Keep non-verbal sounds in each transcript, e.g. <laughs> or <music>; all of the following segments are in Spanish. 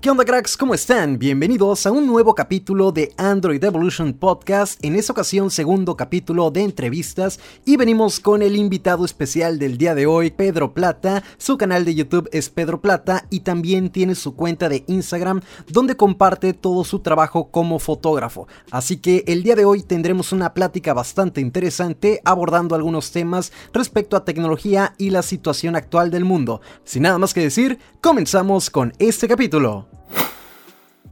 ¿Qué onda cracks? ¿Cómo están? Bienvenidos a un nuevo capítulo de Android Evolution Podcast, en esta ocasión segundo capítulo de entrevistas y venimos con el invitado especial del día de hoy, Pedro Plata, su canal de YouTube es Pedro Plata y también tiene su cuenta de Instagram donde comparte todo su trabajo como fotógrafo, así que el día de hoy tendremos una plática bastante interesante abordando algunos temas respecto a tecnología y la situación actual del mundo. Sin nada más que decir, comenzamos con este capítulo.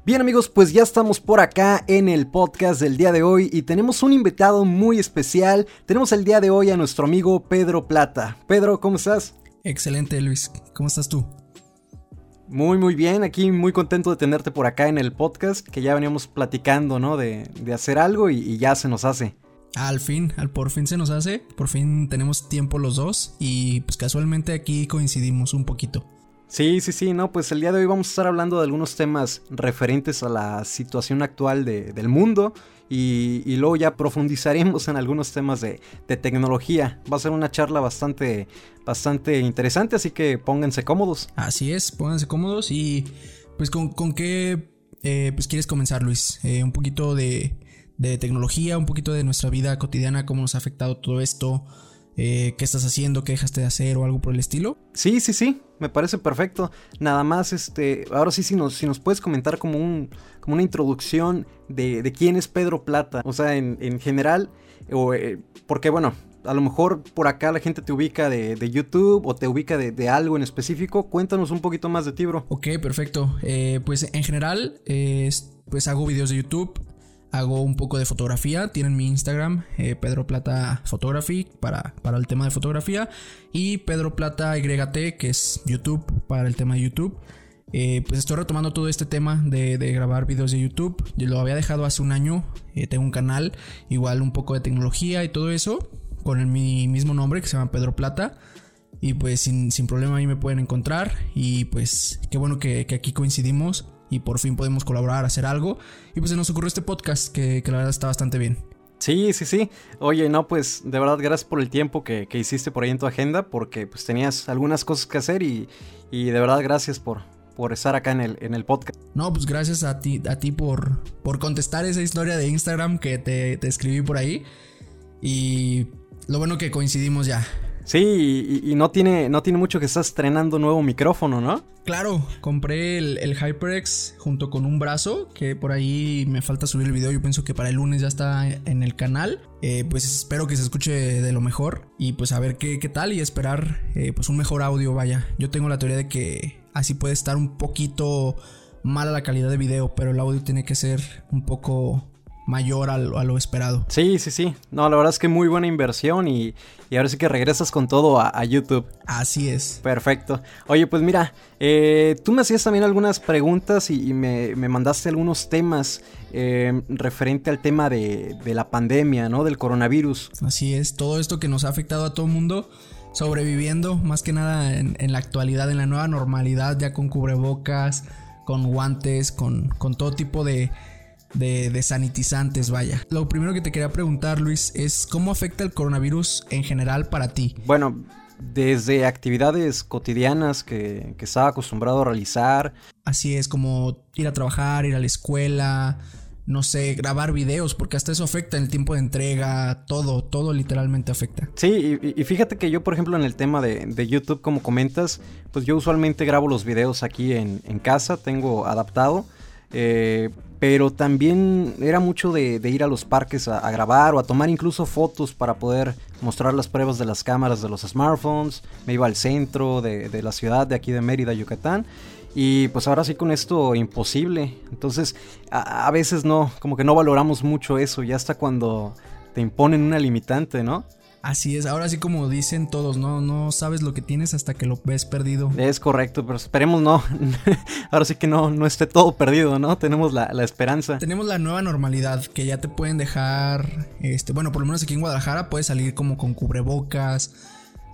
Bien amigos, pues ya estamos por acá en el podcast del día de hoy y tenemos un invitado muy especial. Tenemos el día de hoy a nuestro amigo Pedro Plata. Pedro, ¿cómo estás? Excelente Luis, ¿cómo estás tú? Muy muy bien, aquí muy contento de tenerte por acá en el podcast, que ya veníamos platicando, ¿no? De, hacer algo y, y ya se nos hace. Al fin, al por fin se nos hace, por fin tenemos tiempo los dos y pues casualmente aquí coincidimos un poquito. Sí, sí, sí, no, pues el día de hoy vamos a estar hablando de algunos temas referentes a la situación actual del mundo y, luego ya profundizaremos en algunos temas de, tecnología. Va a ser una charla bastante, bastante interesante, así que pónganse cómodos. Así es, pónganse cómodos y pues con, qué eh, pues quieres comenzar Luis, eh, un poquito de, de tecnología, un poquito de nuestra vida cotidiana, cómo nos ha afectado todo esto. Eh, qué estás haciendo, qué dejaste de hacer o algo por el estilo. Sí, sí, sí, me parece perfecto. Nada más, este, ahora sí, si nos, si nos puedes comentar como, un, como una introducción de, quién es Pedro Plata, o sea, en, general, o, eh, porque bueno, a lo mejor por acá la gente te ubica de, YouTube o te ubica de, algo en específico. Cuéntanos un poquito más de ti, bro. Ok, perfecto. Eh, pues en general, pues hago videos de YouTube hago un poco de fotografía. Tienen mi Instagram, eh, Pedro Plata Photography, para, para el tema de fotografía. Y Pedro Plata YT, que es YouTube, para el tema de YouTube. Eh, pues estoy retomando todo este tema de, grabar videos de YouTube. Yo lo había dejado hace un año. Eh, tengo un canal, igual un poco de tecnología y todo eso, con mi mismo nombre que se llama Pedro Plata. Y pues sin, problema ahí me pueden encontrar. Y pues qué bueno que, que aquí coincidimos y por fin podemos colaborar, hacer algo. Y pues se nos ocurrió este podcast que, la verdad está bastante bien. Sí, sí, sí. Oye, no, pues de verdad gracias por el tiempo que, hiciste por ahí en tu agenda, porque pues tenías algunas cosas que hacer y, de verdad gracias por, por estar acá en el, en el podcast. No, pues gracias a ti, a ti por, por contestar esa historia de Instagram que te, te escribí por ahí. Y lo bueno que coincidimos ya. Sí, y, no, tiene, no tiene mucho que estás estrenando nuevo micrófono, ¿no? Claro, compré el, HyperX junto con un brazo, que por ahí me falta subir el video, yo pienso que para el lunes ya está en el canal. Eh, pues espero que se escuche de lo mejor y pues a ver qué, qué tal y esperar eh, pues un mejor audio, vaya. Yo tengo la teoría de que así puede estar un poquito mala la calidad de video, pero el audio tiene que ser un poco mayor a lo, esperado. Sí, sí, sí. No, la verdad es que muy buena inversión y, ahora sí que regresas con todo a, YouTube. Así es. Perfecto. Oye, pues mira, eh, tú me hacías también algunas preguntas y, me, mandaste algunos temas eh, referente al tema de, la pandemia, ¿no? Del coronavirus. Así es, todo esto que nos ha afectado a todo el mundo sobreviviendo, más que nada en, la actualidad, en la nueva normalidad, ya con cubrebocas, con guantes, con, con todo tipo de de, sanitizantes, vaya. Lo primero que te quería preguntar, Luis, es cómo afecta el coronavirus en general para ti. Bueno, desde actividades cotidianas que, que estaba acostumbrado a realizar. Así es, como ir a trabajar, ir a la escuela, no sé, grabar videos, porque hasta eso afecta el tiempo de entrega, todo, todo literalmente afecta. Sí, y, fíjate que yo, por ejemplo, en el tema de, de, YouTube, como comentas, pues yo usualmente grabo los videos aquí en, en casa, tengo adaptado. Eh, pero también era mucho de, ir a los parques a, grabar o a tomar incluso fotos para poder mostrar las pruebas de las cámaras de los smartphones. Me iba al centro de, la ciudad de aquí de Mérida, Yucatán. Y pues ahora sí con esto imposible. Entonces a, a veces no, como que no valoramos mucho eso. Ya hasta cuando te imponen una limitante, ¿no? Así es, ahora sí como dicen todos, no, no sabes lo que tienes hasta que lo ves perdido. Es correcto, pero esperemos no. <laughs> ahora sí que no, no esté todo perdido, ¿no? Tenemos la, esperanza. Tenemos la nueva normalidad, que ya te pueden dejar, este, bueno, por lo menos aquí en Guadalajara puedes salir como con cubrebocas.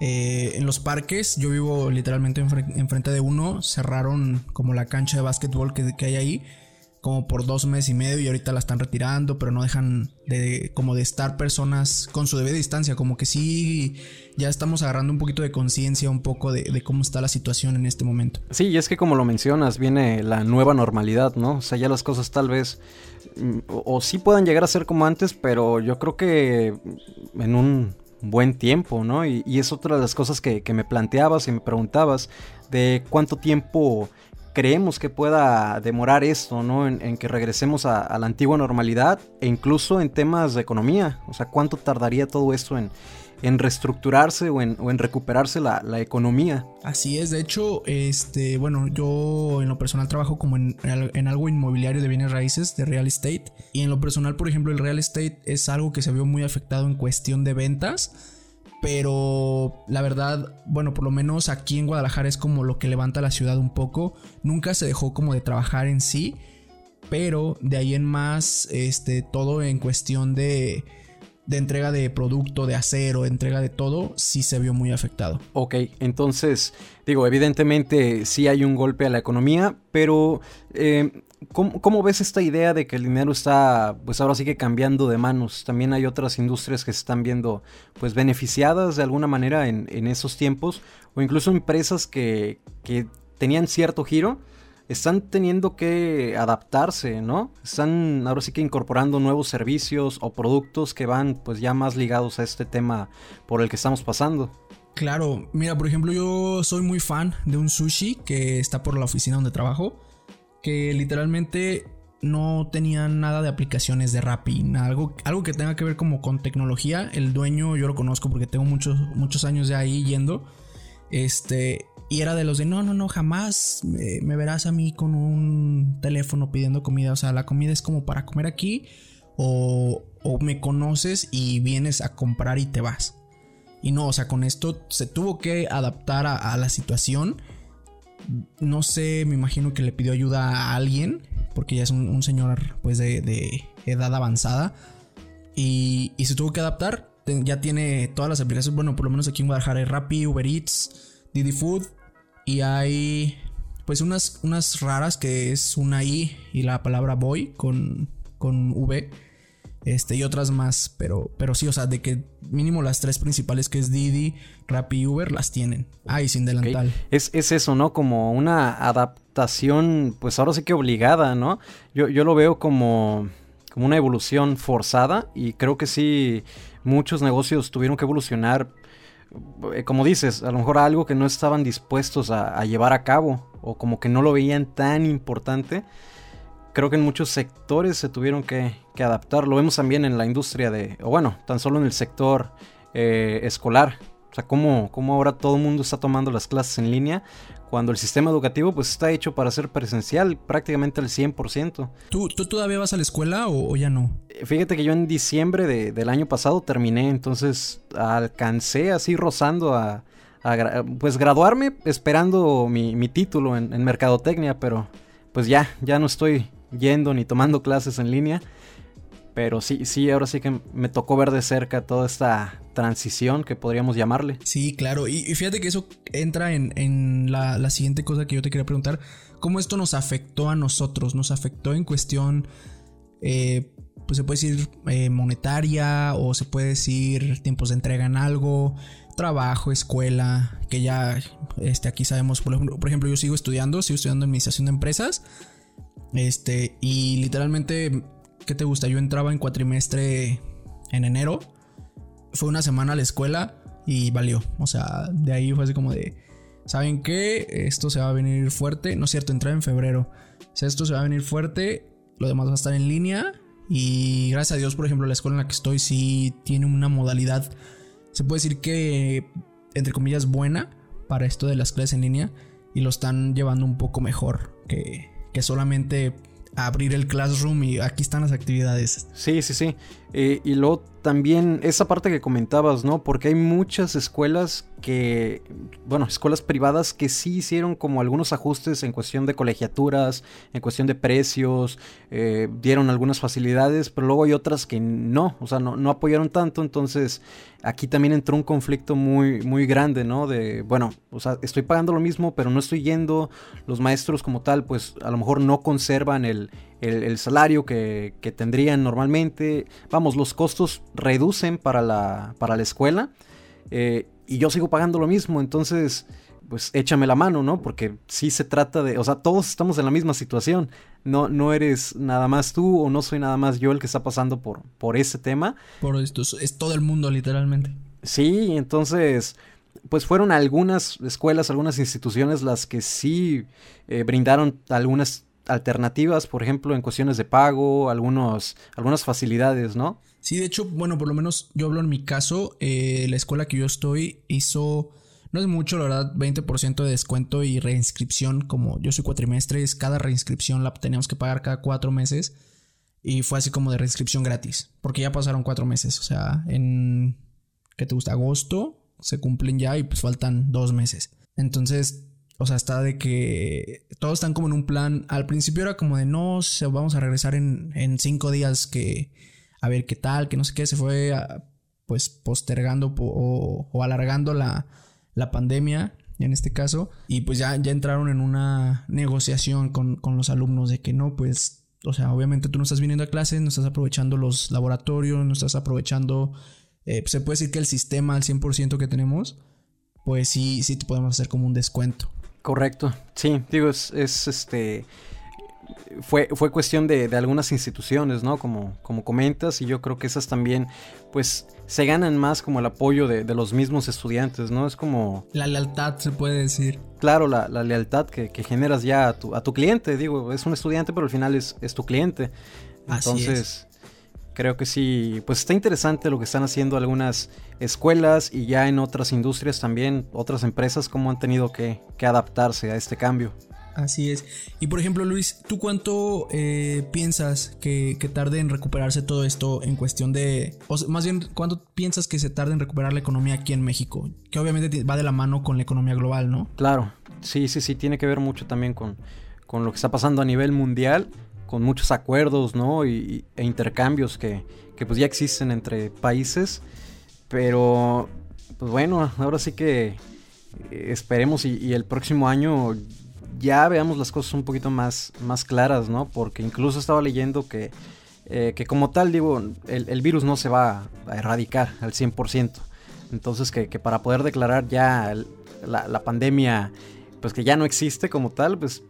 Eh, en los parques, yo vivo literalmente enfrente de uno, cerraron como la cancha de básquetbol que, que hay ahí como por dos meses y medio y ahorita la están retirando, pero no dejan de como de estar personas con su debida distancia, como que sí ya estamos agarrando un poquito de conciencia un poco de, cómo está la situación en este momento. Sí, y es que como lo mencionas, viene la nueva normalidad, ¿no? O sea, ya las cosas tal vez mm, o, sí puedan llegar a ser como antes, pero yo creo que en un buen tiempo, ¿no? Y, es otra de las cosas que, que me planteabas y me preguntabas de cuánto tiempo creemos que pueda demorar esto, ¿no? En, que regresemos a, la antigua normalidad e incluso en temas de economía. O sea, ¿cuánto tardaría todo esto en, reestructurarse o en, recuperarse la, economía? Así es, de hecho, este, bueno, yo en lo personal trabajo como en algo inmobiliario de bienes raíces, de real estate. Y en lo personal, por ejemplo, el real estate es algo que se vio muy afectado en cuestión de ventas pero la verdad, bueno, por lo menos aquí en Guadalajara es como lo que levanta la ciudad un poco. Nunca se dejó como de trabajar en sí, pero de ahí en más, este, todo en cuestión de, de entrega de producto, de acero, entrega de todo, sí se vio muy afectado. Ok, entonces, digo, evidentemente sí hay un golpe a la economía, pero eh, ¿Cómo, ves esta idea de que el dinero está, pues ahora sigue cambiando de manos? También hay otras industrias que se están viendo, pues beneficiadas de alguna manera en, esos tiempos, o incluso empresas que, que, tenían cierto giro, están teniendo que adaptarse, ¿no? Están ahora sí que incorporando nuevos servicios o productos que van, pues ya más ligados a este tema por el que estamos pasando. Claro, mira, por ejemplo, yo soy muy fan de un sushi que está por la oficina donde trabajo que literalmente no tenía nada de aplicaciones de Rappi, algo, algo que tenga que ver como con tecnología. El dueño yo lo conozco porque tengo muchos, muchos años de ahí yendo. Este, y era de los de, no, no, no, jamás me, verás a mí con un teléfono pidiendo comida. O sea, la comida es como para comer aquí o, o me conoces y vienes a comprar y te vas. Y no, o sea, con esto se tuvo que adaptar a la situación no sé, me imagino que le pidió ayuda a alguien, porque ya es un, señor pues de, edad avanzada. Y, se tuvo que adaptar. Ya tiene todas las aplicaciones. Bueno, por lo menos aquí en Guadalajara hay Rappi, Uber Eats, Didi Food. Y hay pues unas, unas raras que es una I y la palabra boy con, con V este, y otras más, pero, pero sí, o sea, de que mínimo las tres principales que es Didi, Rappi y Uber las tienen. Ay, sin delantal. Es, eso, ¿no? Como una adaptación, pues ahora sí que obligada, ¿no? Yo, yo lo veo como, como una evolución forzada y creo que sí, muchos negocios tuvieron que evolucionar, eh, como dices, a lo mejor algo que no estaban dispuestos a, a llevar a cabo o como que no lo veían tan importante creo que en muchos sectores se tuvieron que, adaptar. Lo vemos también en la industria de, o bueno, tan solo en el sector eh, escolar. O sea, cómo, cómo ahora todo el mundo está tomando las clases en línea cuando el sistema educativo pues está hecho para ser presencial prácticamente al 100%. ¿Tú, ¿Tú todavía vas a la escuela o, ya no? Eh, fíjate que yo en diciembre del año pasado terminé, entonces alcancé así rozando a, pues graduarme esperando mi, mi título en, en mercadotecnia, pero pues ya, ya no estoy yendo ni tomando clases en línea. Pero sí, sí, ahora sí que me tocó ver de cerca toda esta transición que podríamos llamarle. Sí, claro. Y, fíjate que eso entra en, la, siguiente cosa que yo te quería preguntar. ¿Cómo esto nos afectó a nosotros? ¿Nos afectó en cuestión, eh, pues se puede decir, eh, monetaria o se puede decir tiempos de entrega en algo? Trabajo, escuela, que ya este, aquí sabemos, por ejemplo, por ejemplo, yo sigo estudiando, sigo estudiando administración de empresas este, y literalmente, ¿qué te gusta? Yo entraba en cuatrimestre en enero. Fue una semana a la escuela y valió. O sea, de ahí fue así como de, ¿saben qué? Esto se va a venir fuerte. No es cierto, entraba en febrero. O sea, esto se va a venir fuerte. Lo demás va a estar en línea. Y gracias a Dios, por ejemplo, la escuela en la que estoy sí tiene una modalidad, se puede decir que, entre comillas, buena para esto de las clases en línea. Y lo están llevando un poco mejor que, que solamente abrir el classroom y aquí están las actividades. Sí, sí, sí. Eh, y luego también esa parte que comentabas, ¿no? Porque hay muchas escuelas que, bueno, escuelas privadas que sí hicieron como algunos ajustes en cuestión de colegiaturas, en cuestión de precios, eh, dieron algunas facilidades, pero luego hay otras que no, o sea, no, no apoyaron tanto, entonces aquí también entró un conflicto muy, muy grande, ¿no? De, bueno, o sea, estoy pagando lo mismo, pero no estoy yendo, los maestros como tal, pues a lo mejor no conservan el el, salario que, tendrían normalmente. Vamos, los costos reducen para la, para la escuela eh, y yo sigo pagando lo mismo, entonces pues échame la mano, ¿no? Porque sí se trata de, o sea, todos estamos en la misma situación. No, no eres nada más tú o no soy nada más yo el que está pasando por, por ese tema. Por esto, es todo el mundo literalmente. Sí, entonces, pues fueron algunas escuelas, algunas instituciones las que sí eh, brindaron algunas alternativas, por ejemplo, en cuestiones de pago, algunos, algunas facilidades, ¿no? Sí, de hecho, bueno, por lo menos yo hablo en mi caso, eh, la escuela que yo estoy hizo, no es mucho, la verdad, 20% de descuento y reinscripción, como yo soy cuatrimestres, cada reinscripción la teníamos que pagar cada cuatro meses y fue así como de reinscripción gratis, porque ya pasaron cuatro meses, o sea, en, ¿qué te gusta? Agosto, se cumplen ya y pues faltan dos meses. Entonces, o sea, está de que todos están como en un plan. Al principio era como de no, vamos a regresar en, cinco días que a ver qué tal, que no sé qué. Se fue pues postergando o, alargando la, la, pandemia en este caso. Y pues ya, ya entraron en una negociación con, con los alumnos de que no, pues, o sea, obviamente tú no estás viniendo a clases, no estás aprovechando los laboratorios, no estás aprovechando, eh, se puede decir que el sistema al 100% que tenemos, pues sí, sí te podemos hacer como un descuento. Correcto, sí, digo, es, este, fue, fue cuestión de, algunas instituciones, ¿no? Como, como comentas, y yo creo que esas también, pues, se ganan más como el apoyo de, los mismos estudiantes, ¿no? Es como... La lealtad, se puede decir. Claro, la, lealtad que, generas ya a tu, a tu cliente, digo, es un estudiante, pero al final es, es tu cliente. Entonces, creo que sí, pues está interesante lo que están haciendo algunas escuelas y ya en otras industrias también, otras empresas, cómo han tenido que, adaptarse a este cambio. Así es. Y por ejemplo, Luis, ¿tú cuánto eh, piensas que, tarde en recuperarse todo esto en cuestión de... O más bien, ¿cuánto piensas que se tarde en recuperar la economía aquí en México? Que obviamente va de la mano con la economía global, ¿no? Claro, sí, sí, sí, tiene que ver mucho también con, con lo que está pasando a nivel mundial con muchos acuerdos, ¿no? Y, e intercambios que, que, pues ya existen entre países. Pero, pues bueno, ahora sí que eh, esperemos y, el próximo año ya veamos las cosas un poquito más, más claras, ¿no? Porque incluso estaba leyendo que, eh, que como tal, digo, el, virus no se va a erradicar al 100%. Entonces que, que para poder declarar ya la, la pandemia, pues que ya no existe como tal, pues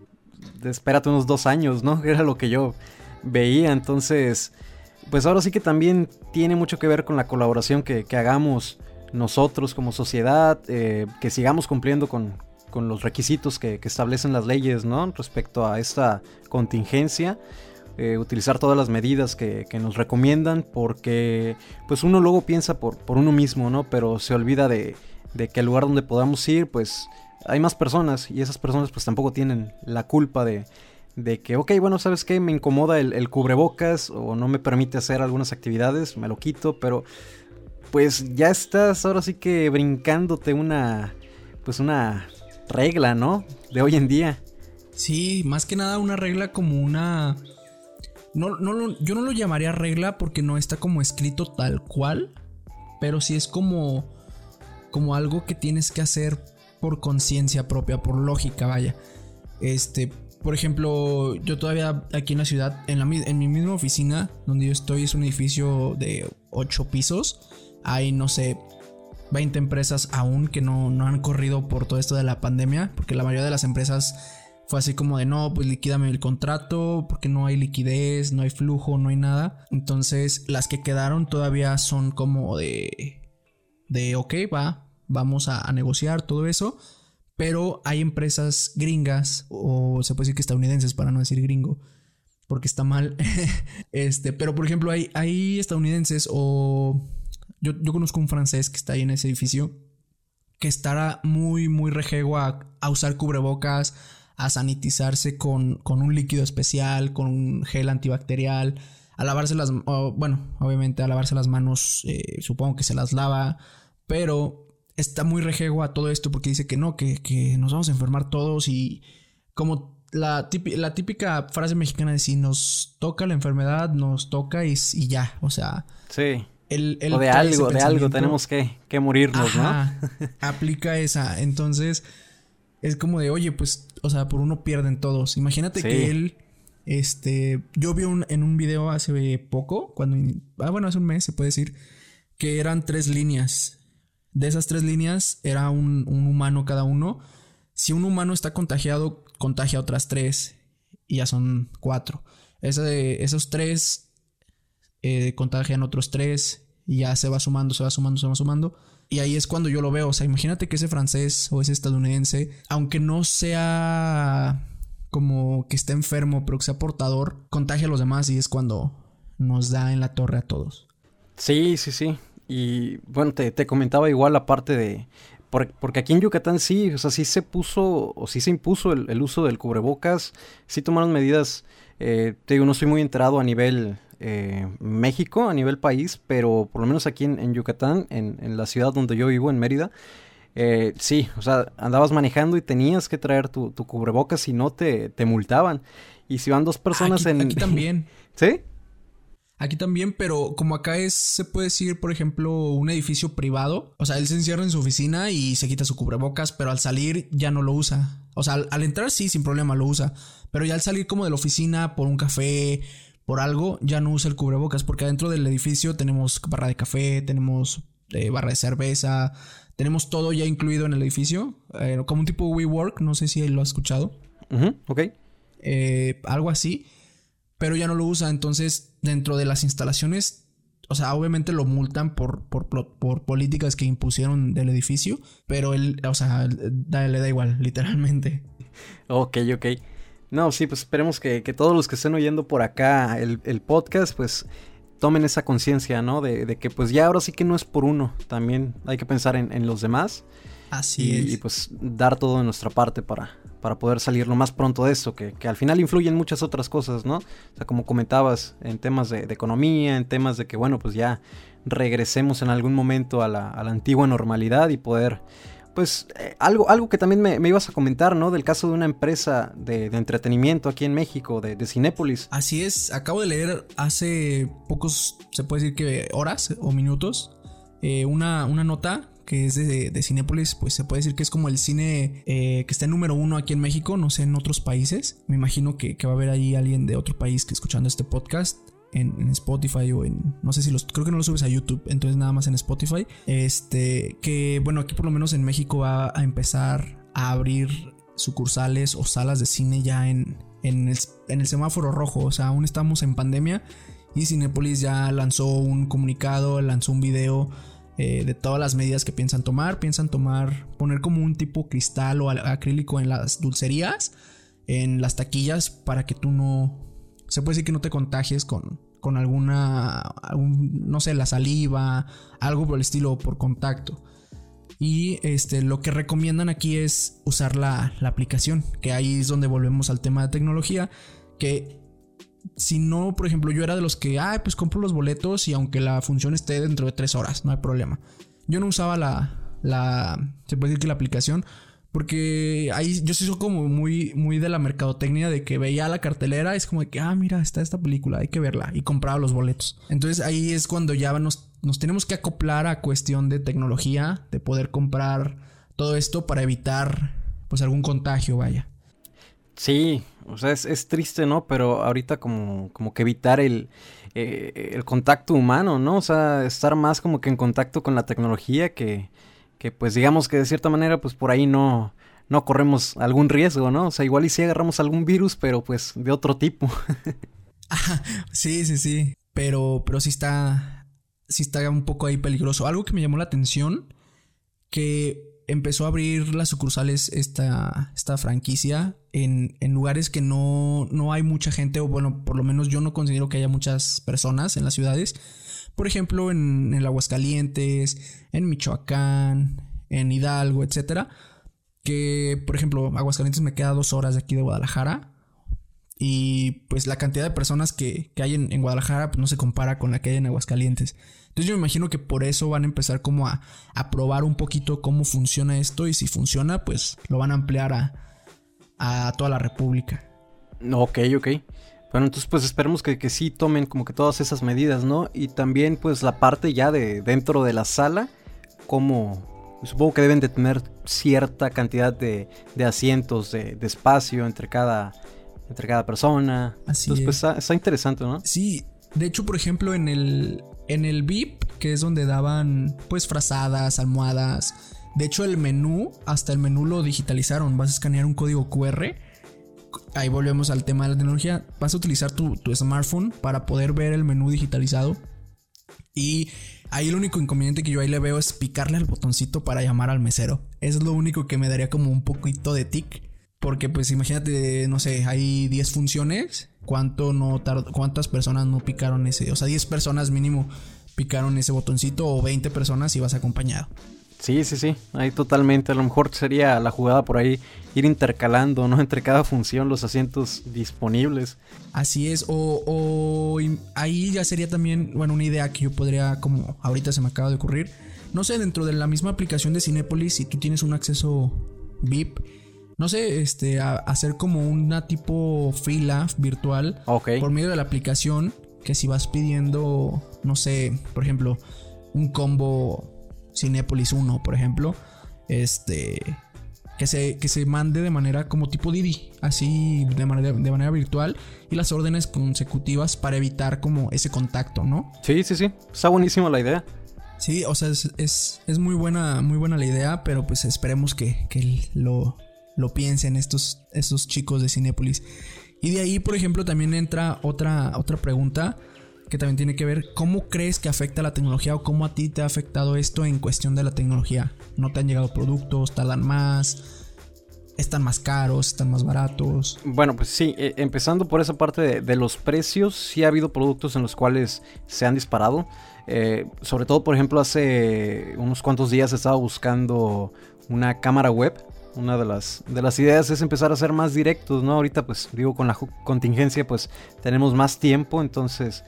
espérate unos dos años, ¿no? <laughs> Era lo que yo veía. Entonces, pues ahora sí que también tiene mucho que ver con la colaboración que, hagamos nosotros como sociedad, eh, que sigamos cumpliendo con, los requisitos que, establecen las leyes, ¿no? Respecto a esta contingencia. Eh, utilizar todas las medidas que, nos recomiendan porque pues uno luego piensa por, por uno mismo, ¿no? Pero se olvida de, de que el lugar donde podamos ir pues hay más personas y esas personas pues tampoco tienen la culpa de, de que, ok, bueno, ¿sabes qué? Me incomoda el, cubrebocas o no me permite hacer algunas actividades, me lo quito, pero pues ya estás ahora sí que brincándote una, pues una regla, ¿no? De hoy en día. Sí, más que nada una regla como una... No, no, yo no lo llamaría regla porque no está como escrito tal cual, pero sí es como, como algo que tienes que hacer por conciencia propia, por lógica, vaya. Este, por ejemplo, yo todavía aquí en la ciudad, en, la, en mi misma oficina donde yo estoy, es un edificio de 8 pisos. Hay, no sé, 20 empresas aún que no, no han corrido por todo esto de la pandemia, porque la mayoría de las empresas fue así como de no, pues liquídame el contrato, porque no hay liquidez, no hay flujo, no hay nada. Entonces, las que quedaron todavía son como de. de ok, va, vamos a, negociar todo eso. Pero hay empresas gringas, o se puede decir que estadounidenses, para no decir gringo, porque está mal. <laughs> este, pero por ejemplo, hay, hay estadounidenses o. Yo, conozco un francés que está ahí en ese edificio que estará muy, muy rejego a, usar cubrebocas, a sanitizarse con, con, un líquido especial, con un gel antibacterial, a lavarse las, bueno, obviamente a lavarse las manos, eh, supongo que se las lava, pero está muy rejego a todo esto porque dice que no, que, nos vamos a enfermar todos y como la, la típica frase mexicana de si nos toca la enfermedad, nos toca y, ya, o sea... Sí. El, o de algo, de algo tenemos que, que morirnos, ¿no? <laughs> aplica esa. Entonces, es como de, oye, pues, o sea, por uno pierden todos. Imagínate que él Este, yo vi un, en un video hace poco, cuando, ah, bueno, hace un mes se puede decir, que eran tres líneas. De esas tres líneas era un, humano cada uno. Si un humano está contagiado, contagia otras tres y ya son cuatro. esos tres eh, contagian otros tres y ya se va sumando, se va sumando, se va sumando. Y ahí es cuando yo lo veo. O sea, imagínate que ese francés o ese estadounidense, aunque no sea como que esté enfermo, pero que sea portador, contagia a los demás y es cuando nos da en la torre a todos. Sí, sí, sí. Y bueno, te, comentaba igual la parte de... Porque aquí en Yucatán sí, o sea, sí se puso o sí se impuso el, uso del cubrebocas, sí tomaron medidas, eh, te digo, no estoy muy enterado a nivel eh, México, a nivel país, pero por lo menos aquí en, Yucatán, en, la ciudad donde yo vivo, en Mérida, eh, sí, o sea, andabas manejando y tenías que traer tu, cubrebocas, si no te, te multaban. Y si van dos personas en... Aquí también. <laughs> ¿Sí? Aquí también, pero como acá es, se puede decir, por ejemplo, un edificio privado, o sea, él se encierra en su oficina y se quita su cubrebocas, pero al salir ya no lo usa. O sea, al entrar sí, sin problema lo usa, pero ya al salir como de la oficina por un café por algo ya no usa el cubrebocas, porque adentro del edificio tenemos barra de café, tenemos eh, barra de cerveza, tenemos todo ya incluido en el edificio, eh, como un tipo WeWork, no sé si lo has escuchado. ok. Eh, algo así, pero ya no lo usa, entonces dentro de las instalaciones, o sea, obviamente lo multan por, por, por políticas que impusieron del edificio, pero él, o sea, le da igual, literalmente. Ok, ok. No, sí, pues esperemos que, todos los que estén oyendo por acá el, podcast, pues tomen esa conciencia, ¿no? De, que pues ya ahora sí que no es por uno, también hay que pensar en, los demás. Así y, es. Y pues dar todo de nuestra parte para, para poder salir lo más pronto de esto, que, al final influyen muchas otras cosas, ¿no? O sea, como comentabas, en temas de, economía, en temas de que, bueno, pues ya regresemos en algún momento a la, a la antigua normalidad y poder pues eh, algo, algo que también me, ibas a comentar, ¿no? Del caso de una empresa de, entretenimiento aquí en México, de, de, Cinépolis. Así es, acabo de leer hace pocos, se puede decir que horas o minutos, eh, una, una nota que es de, de, Cinépolis, pues se puede decir que es como el cine eh, que está en número uno aquí en México, no sé, en otros países. Me imagino que, que va a haber ahí alguien de otro país que escuchando este podcast en, Spotify o en. No sé si los. Creo que no lo subes a YouTube, entonces nada más en Spotify. Este. Que bueno, aquí por lo menos en México va a empezar a abrir sucursales o salas de cine ya en, en, el, semáforo rojo. O sea, aún estamos en pandemia. Y Cinepolis ya lanzó un comunicado, lanzó un video eh, de todas las medidas que piensan tomar. Piensan tomar, poner como un tipo cristal o acrílico en las dulcerías, en las taquillas, para que tú no, se puede decir que no te contagies con, con alguna, no sé, la saliva, algo por el estilo, por contacto. Y este, lo que recomiendan aquí es usar la, la, aplicación, que ahí es donde volvemos al tema de tecnología, que si no, por ejemplo, yo era de los que, ay, pues compro los boletos y aunque la función esté dentro de tres horas, no hay problema. Yo no usaba la, la, se puede decir que la aplicación, porque ahí yo soy como muy, muy de la mercadotecnia de que veía la cartelera, es como de que, ah, mira, está esta película, hay que verla. Y compraba los boletos. Entonces ahí es cuando ya nos, nos tenemos que acoplar a cuestión de tecnología, de poder comprar todo esto para evitar, pues, algún contagio, vaya. Sí, o sea, es, triste, ¿no? Pero ahorita como, como que evitar el, eh, el contacto humano, ¿no? O sea, estar más como que en contacto con la tecnología que que pues digamos que de cierta manera pues por ahí no, no corremos algún riesgo, ¿no? O sea, igual y si agarramos algún virus, pero pues de otro tipo. <laughs> sí, sí, sí. Pero, pero sí está, sí está un poco ahí peligroso. Algo que me llamó la atención, que empezó a abrir las sucursales esta, esta franquicia en, en, lugares que no, no hay mucha gente, o bueno, por lo menos yo no considero que haya muchas personas en las ciudades. Por ejemplo, en, el Aguascalientes, en Michoacán, en Hidalgo, etcétera. Que, por ejemplo, Aguascalientes me queda dos horas de aquí de Guadalajara. Y pues la cantidad de personas que, hay en, Guadalajara pues, no se compara con la que hay en Aguascalientes. Entonces yo me imagino que por eso van a empezar como a, a probar un poquito cómo funciona esto. Y si funciona, pues lo van a ampliar a, a toda la República. Ok, ok. Bueno, entonces pues esperemos que, que, sí tomen como que todas esas medidas, ¿no? Y también pues la parte ya de dentro de la sala, como supongo que deben de tener cierta cantidad de, asientos, de, espacio entre cada, entre cada persona. Así Entonces, es. pues está, está interesante, ¿no? Sí, de hecho, por ejemplo, en el, en el VIP, que es donde daban pues frazadas, almohadas. De hecho, el menú, hasta el menú lo digitalizaron. Vas a escanear un código QR. Ahí volvemos al tema de la tecnología. Vas a utilizar tu, tu smartphone para poder ver el menú digitalizado. Y ahí el único inconveniente que yo ahí le veo es picarle al botoncito para llamar al mesero. Es lo único que me daría como un poquito de tic. Porque pues imagínate, no sé, hay 10 funciones. ¿Cuánto no tard- ¿Cuántas personas no picaron ese? O sea, 10 personas mínimo picaron ese botoncito o 20 personas si vas acompañado. Sí, sí, sí, ahí totalmente. A lo mejor sería la jugada por ahí ir intercalando, ¿no? Entre cada función los asientos disponibles. Así es, o, o ahí ya sería también, bueno, una idea que yo podría, como ahorita se me acaba de ocurrir, no sé, dentro de la misma aplicación de Cinépolis, si tú tienes un acceso VIP, no sé, este, a- hacer como una tipo fila virtual Ok. por medio de la aplicación, que si vas pidiendo, no sé, por ejemplo, un combo Cinépolis 1, por ejemplo, este, que se, que se mande de manera como tipo Didi, así de manera, de manera virtual, y las órdenes consecutivas para evitar como ese contacto, ¿no? Sí, sí, sí. Está buenísima la idea. Sí, o sea, es, es, es muy buena, muy buena la idea, pero pues esperemos que, que lo, lo piensen estos, estos chicos de Cinépolis. Y de ahí, por ejemplo, también entra otra, otra pregunta que también tiene que ver cómo crees que afecta la tecnología o cómo a ti te ha afectado esto en cuestión de la tecnología. ¿No te han llegado productos? ¿Tardan más? ¿Están más caros? ¿Están más baratos? Bueno, pues sí, eh, empezando por esa parte de, los precios, sí ha habido productos en los cuales se han disparado. Eh, sobre todo, por ejemplo, hace unos cuantos días estaba buscando una cámara web. Una de las, de las ideas es empezar a ser más directos, ¿no? Ahorita, pues digo, con la contingencia, pues tenemos más tiempo, entonces,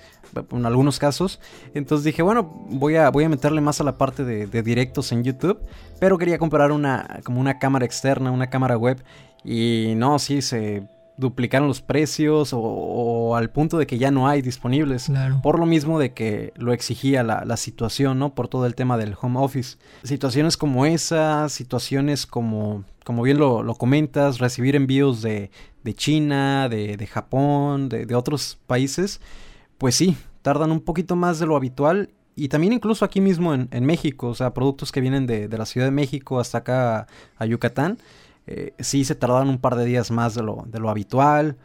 en algunos casos. Entonces dije, bueno, voy a, voy a meterle más a la parte de, de directos en YouTube, pero quería comprar una, como una cámara externa, una cámara web. Y no, sí, se duplicaron los precios o, o al punto de que ya no hay disponibles. Claro. Por lo mismo de que lo exigía la, la situación, ¿no? Por todo el tema del home office. Situaciones como esa, situaciones como, como bien lo, lo comentas, recibir envíos de, de China, de, de Japón, de, de otros países, pues sí, tardan un poquito más de lo habitual. Y también incluso aquí mismo en, en México, o sea, productos que vienen de, de la Ciudad de México hasta acá a Yucatán, eh, sí se tardaron un par de días más de lo, de lo habitual.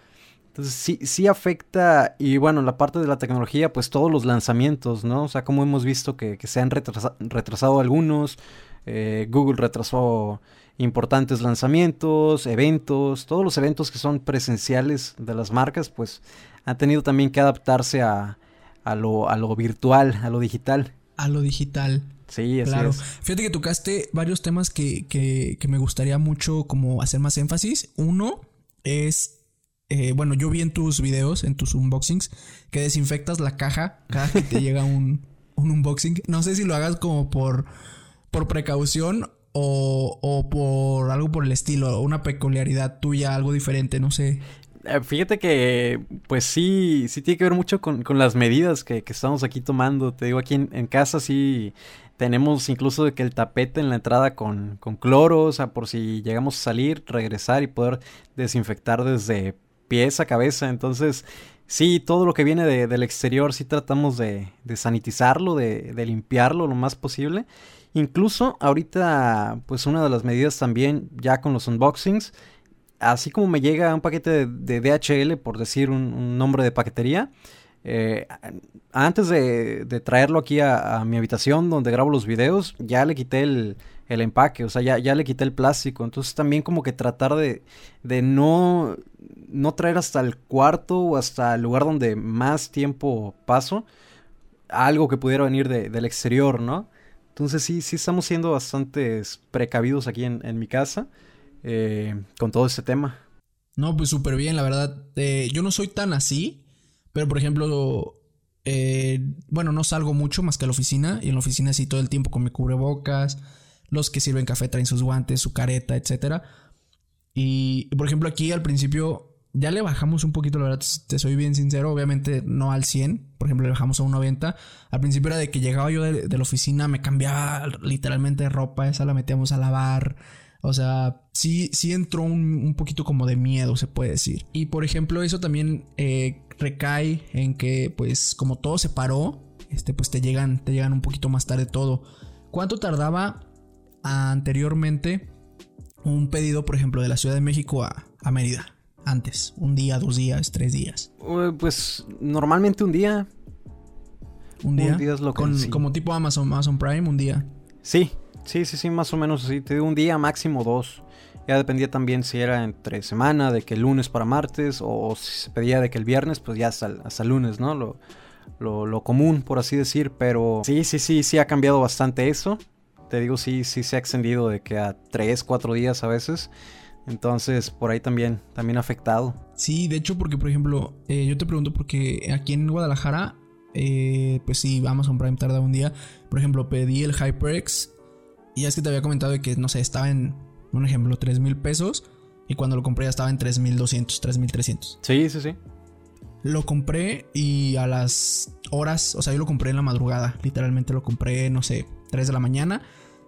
Entonces sí, sí afecta, y bueno, la parte de la tecnología, pues todos los lanzamientos, ¿no? O sea, como hemos visto que, que se han retrasa- retrasado algunos, eh, Google retrasó importantes lanzamientos, eventos, todos los eventos que son presenciales de las marcas, pues han tenido también que adaptarse a, a, lo, a lo virtual, a lo digital. A lo digital. Sí, así Claro. es. Fíjate que tocaste varios temas que, que- que me gustaría mucho como hacer más énfasis. Uno es, eh, bueno, yo vi en tus videos, en tus unboxings, que desinfectas la caja cada que te <laughs> llega un, un unboxing. No sé si lo hagas como por, por precaución o, o por algo por el estilo, una peculiaridad tuya, algo diferente, no sé. Eh, Fíjate que, pues sí, sí tiene que ver mucho con, con las medidas que, que estamos aquí tomando. Te digo, aquí en, en casa sí tenemos incluso que el tapete en la entrada con, con cloro, o sea, por si llegamos a salir, regresar y poder desinfectar desde pies a cabeza. Entonces, sí, todo lo que viene de- del exterior sí tratamos de, de sanitizarlo, de, de limpiarlo lo más posible. Incluso ahorita, pues una de las medidas también, ya con los unboxings, así como me llega un paquete de, de DHL, por decir un, un nombre de paquetería, eh, antes de, traerlo aquí a, mi habitación donde grabo los videos, ya le quité el, empaque, o sea, ya, le quité el plástico. Entonces también como que tratar de, no, traer hasta el cuarto o hasta el lugar donde más tiempo paso algo que pudiera venir de- del exterior, ¿no? Entonces sí, sí estamos siendo bastante precavidos aquí en, en mi casa eh, con todo este tema. No, pues súper bien, la verdad. Eh, yo no soy tan así, pero por ejemplo, eh, bueno, no salgo mucho más que a la oficina y en la oficina sí todo el tiempo con mi cubrebocas. Los que sirven café traen sus guantes, su careta. Y, y, por ejemplo, aquí al principio ya le bajamos un poquito, la verdad, te soy bien sincero, obviamente no al 100, por ejemplo, le bajamos a un 90. Al principio era de que llegaba yo de, de la oficina, me cambiaba literalmente de ropa, esa la metíamos a lavar, O sea, sí, sí entró un, poquito como de miedo, se puede decir. Y por ejemplo, eso también eh, recae en que, pues, como todo se paró, este, pues te llegan, te llegan un poquito más tarde todo. ¿Cuánto tardaba anteriormente un pedido, por ejemplo, de la Ciudad de México a, a Mérida? Antes, un día, dos días, tres días. Pues normalmente un día. Un día. es lo que, Como tipo Amazon, Amazon Prime, un día. Sí, Sí, sí, sí, más o menos así. Te digo un día, máximo dos. Ya dependía también si era entre semana, de que el lunes para martes, o si se pedía de que el viernes, pues ya hasta, el lunes, ¿no? Lo, lo, común, por así decir. Pero sí, sí, sí, sí ha cambiado bastante eso. Te digo, sí, sí se ha extendido de que a tres, cuatro días a veces. Entonces, por ahí también, también afectado. Sí, de hecho, porque, por ejemplo, eh, yo te pregunto porque aquí en Guadalajara, eh, pues sí, Amazon Prime tarda un día. Por ejemplo, pedí el HyperX y es que te había comentado de que, no sé, estaba en, un ejemplo, 3 mil pesos. Y cuando lo compré ya estaba en 3200, 3300. Sí, sí, sí. Lo compré y a las horas, o sea, yo lo compré en la madrugada. Literalmente lo compré, no sé, 3 de la mañana.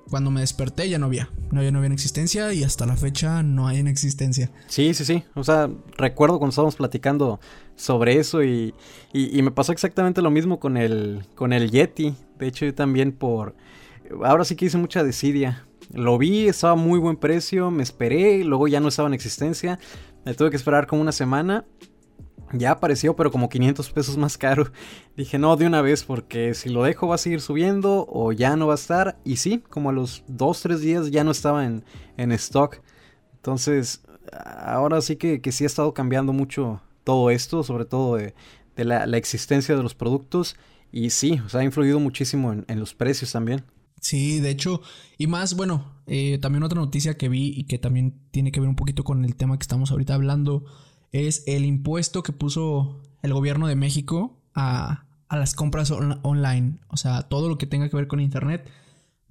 Cuando me desperté ya no había. No había, no había en existencia y hasta la fecha no hay en existencia. Sí, sí, sí. O sea, recuerdo cuando estábamos platicando sobre eso y, y, y me pasó exactamente lo mismo con el, con el Yeti. De hecho, yo también por ahora sí que hice mucha desidia. Lo vi, estaba muy buen precio, me esperé, luego ya no estaba en existencia. Me tuve que esperar como una semana. Ya apareció, pero como 500 pesos más caro. <laughs> Dije, no, de una vez, porque si lo dejo va a seguir subiendo o ya no va a estar. Y sí, como a los 2-3 días ya no estaba en, en, stock. Entonces, ahora sí que, que, sí ha estado cambiando mucho todo esto, sobre todo de, la, existencia de los productos. Y sí, o sea, ha influido muchísimo en los precios también. Sí, de hecho, y más, bueno, eh, también otra noticia que vi y que también tiene que ver un poquito con el tema que estamos ahorita hablando, es el impuesto que puso el gobierno de México a, a las compras online. O sea, todo lo que tenga que ver con Internet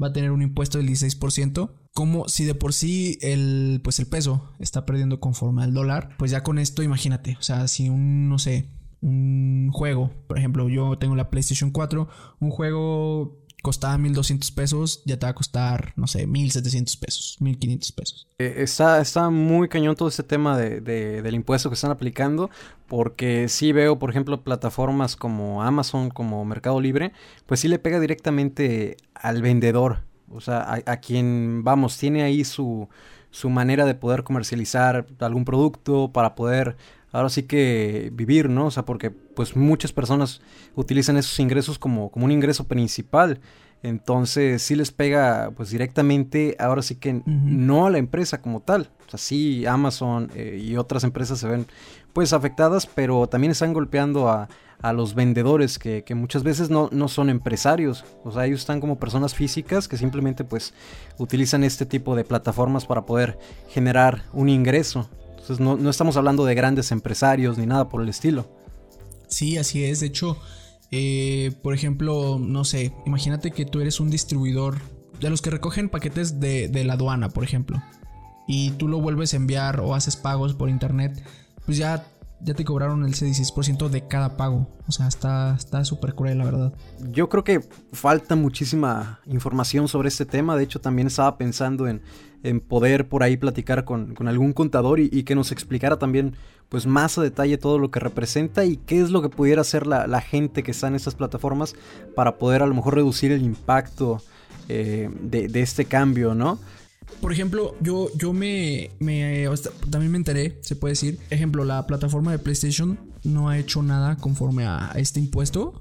va a tener un impuesto del 16%. Como si de por sí el, pues el peso está perdiendo conforme al dólar, pues ya con esto imagínate, o sea, si un, no sé, un juego, por ejemplo, yo tengo la PlayStation 4, un juego costaba 1200 pesos, ya te va a costar, no sé, 1700 pesos, 1500 pesos. Eh, está, está muy cañón todo este tema de, del impuesto que están aplicando, porque sí veo, por ejemplo, plataformas como Amazon, como Mercado Libre, pues sí le pega directamente al vendedor, o sea, a, a quien, vamos, tiene ahí su, su manera de poder comercializar algún producto para poder ahora sí que vivir, ¿no? O sea, porque pues muchas personas utilizan esos ingresos como, como un ingreso principal. Entonces sí les pega pues directamente, ahora sí que no a la empresa como tal. O sea, sí Amazon eh, y otras empresas se ven pues afectadas, pero también están golpeando a, a los vendedores que, que muchas veces no, no, son empresarios. O sea, ellos están como personas físicas que simplemente pues utilizan este tipo de plataformas para poder generar un ingreso. Entonces no, estamos hablando de grandes empresarios ni nada por el estilo. Sí, así es. De hecho, eh, por ejemplo, no sé, imagínate que tú eres un distribuidor de los que recogen paquetes de, de, la aduana, por ejemplo, y tú lo vuelves a enviar o haces pagos por internet, pues ya ya te cobraron el 16% de cada pago. O sea, está súper cruel, la verdad. Yo creo que falta muchísima información sobre este tema. De hecho, también estaba pensando en, en poder por ahí platicar con, algún contador y, que nos explicara también pues más a detalle todo lo que representa y qué es lo que pudiera hacer la, gente que está en estas plataformas para poder a lo mejor reducir el impacto eh, de, de este cambio, ¿no? Por ejemplo, yo, yo me, También me enteré, se puede decir. Ejemplo, la plataforma de PlayStation no ha hecho nada conforme a, este impuesto.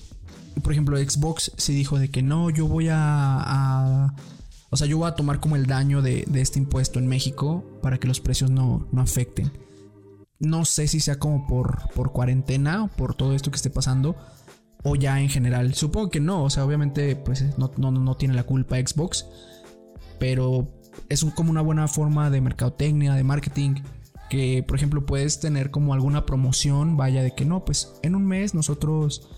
Por ejemplo, Xbox se dijo de que no, yo voy a. o sea, yo voy a tomar como el daño de, este impuesto en México para que los precios no, no afecten. No sé si sea como por, por cuarentena por todo esto que esté pasando o ya en general. Supongo que no, o sea, obviamente pues no, no, no tiene la culpa Xbox, pero es como una buena forma de mercadotecnia, de marketing, que por ejemplo puedes tener como alguna promoción, vaya de que no, pues en un mes nosotros,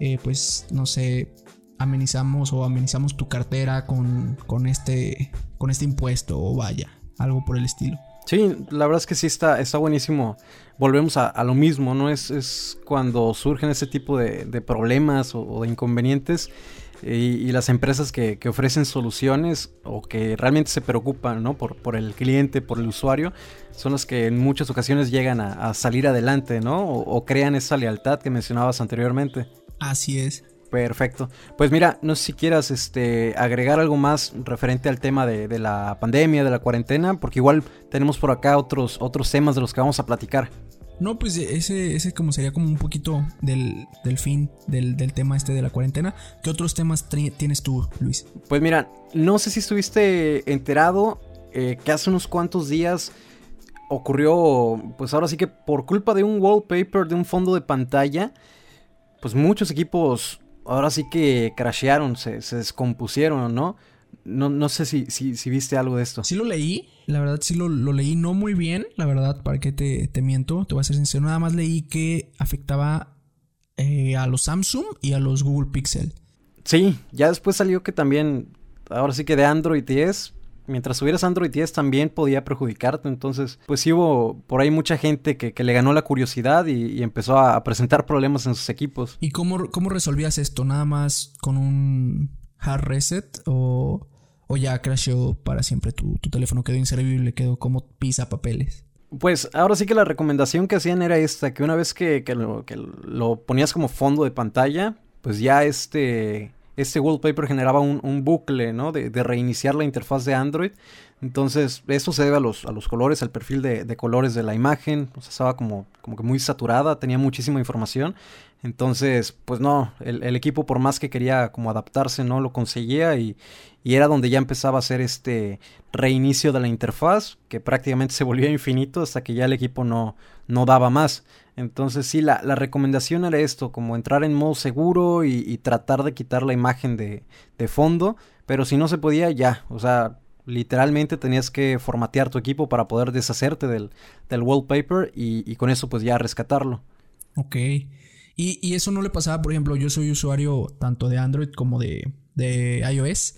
eh, pues no sé, amenizamos o amenizamos tu cartera con, con, este, con este impuesto o vaya, algo por el estilo. Sí, la verdad es que sí está, está buenísimo. Volvemos a, lo mismo, ¿no? Es, es, cuando surgen ese tipo de, problemas o, de inconvenientes y, las empresas que, ofrecen soluciones o que realmente se preocupan ¿no? por, por el cliente, por el usuario, son las que en muchas ocasiones llegan a, salir adelante, ¿no? O, crean esa lealtad que mencionabas anteriormente. Así es. Perfecto. Pues mira, no sé si quieras este, agregar algo más referente al tema de, de, la pandemia, de la cuarentena, porque igual tenemos por acá otros, otros temas de los que vamos a platicar. No, pues ese, ese como sería como un poquito del, fin del, tema este de la cuarentena. ¿Qué otros temas tienes tú, Luis? Pues mira, no sé si estuviste enterado eh, que hace unos cuantos días ocurrió, pues ahora sí que por culpa de un wallpaper, de un fondo de pantalla, pues muchos equipos ahora sí que crashearon, se, se descompusieron, ¿no? No, no sé si, si, viste algo de esto. Sí lo leí, la verdad sí lo, leí no muy bien, la verdad, para que te, te, miento, te voy a ser sincero, nada más leí que afectaba eh, a los Samsung y a los Google Pixel. Sí, ya después salió que también, ahora sí que de Android 10, mientras tuvieras Android 10 también podía perjudicarte, entonces pues sí hubo por ahí mucha gente que, le ganó la curiosidad y, empezó a, presentar problemas en sus equipos. ¿Y cómo, cómo resolvías esto? ¿Nada más con un hard reset o ¿O ya crashó para siempre tu, teléfono? Quedó inservible, quedó como pisa papeles. Pues ahora sí que la recomendación que hacían era esta, que una vez que, lo, ponías como fondo de pantalla, pues ya este, este wallpaper generaba un, bucle, ¿no? De, reiniciar la interfaz de Android. Entonces, eso se debe a los, a los colores, al perfil de, colores de la imagen. O sea, estaba como, como que muy saturada, tenía muchísima información. Entonces, pues no, el, equipo por más que quería como adaptarse, no lo conseguía y, era donde ya empezaba a hacer este reinicio de la interfaz, que prácticamente <laughs> se volvía infinito hasta que ya el equipo no, no daba más. Entonces sí, la, recomendación era esto, como entrar en modo seguro y, tratar de quitar la imagen de, fondo, pero si no se podía ya, o sea, literalmente tenías que formatear tu equipo para poder deshacerte del, del wallpaper y, y con eso pues ya rescatarlo. Ok. Y, eso no le pasaba, por ejemplo, yo soy usuario tanto de Android como de, iOS.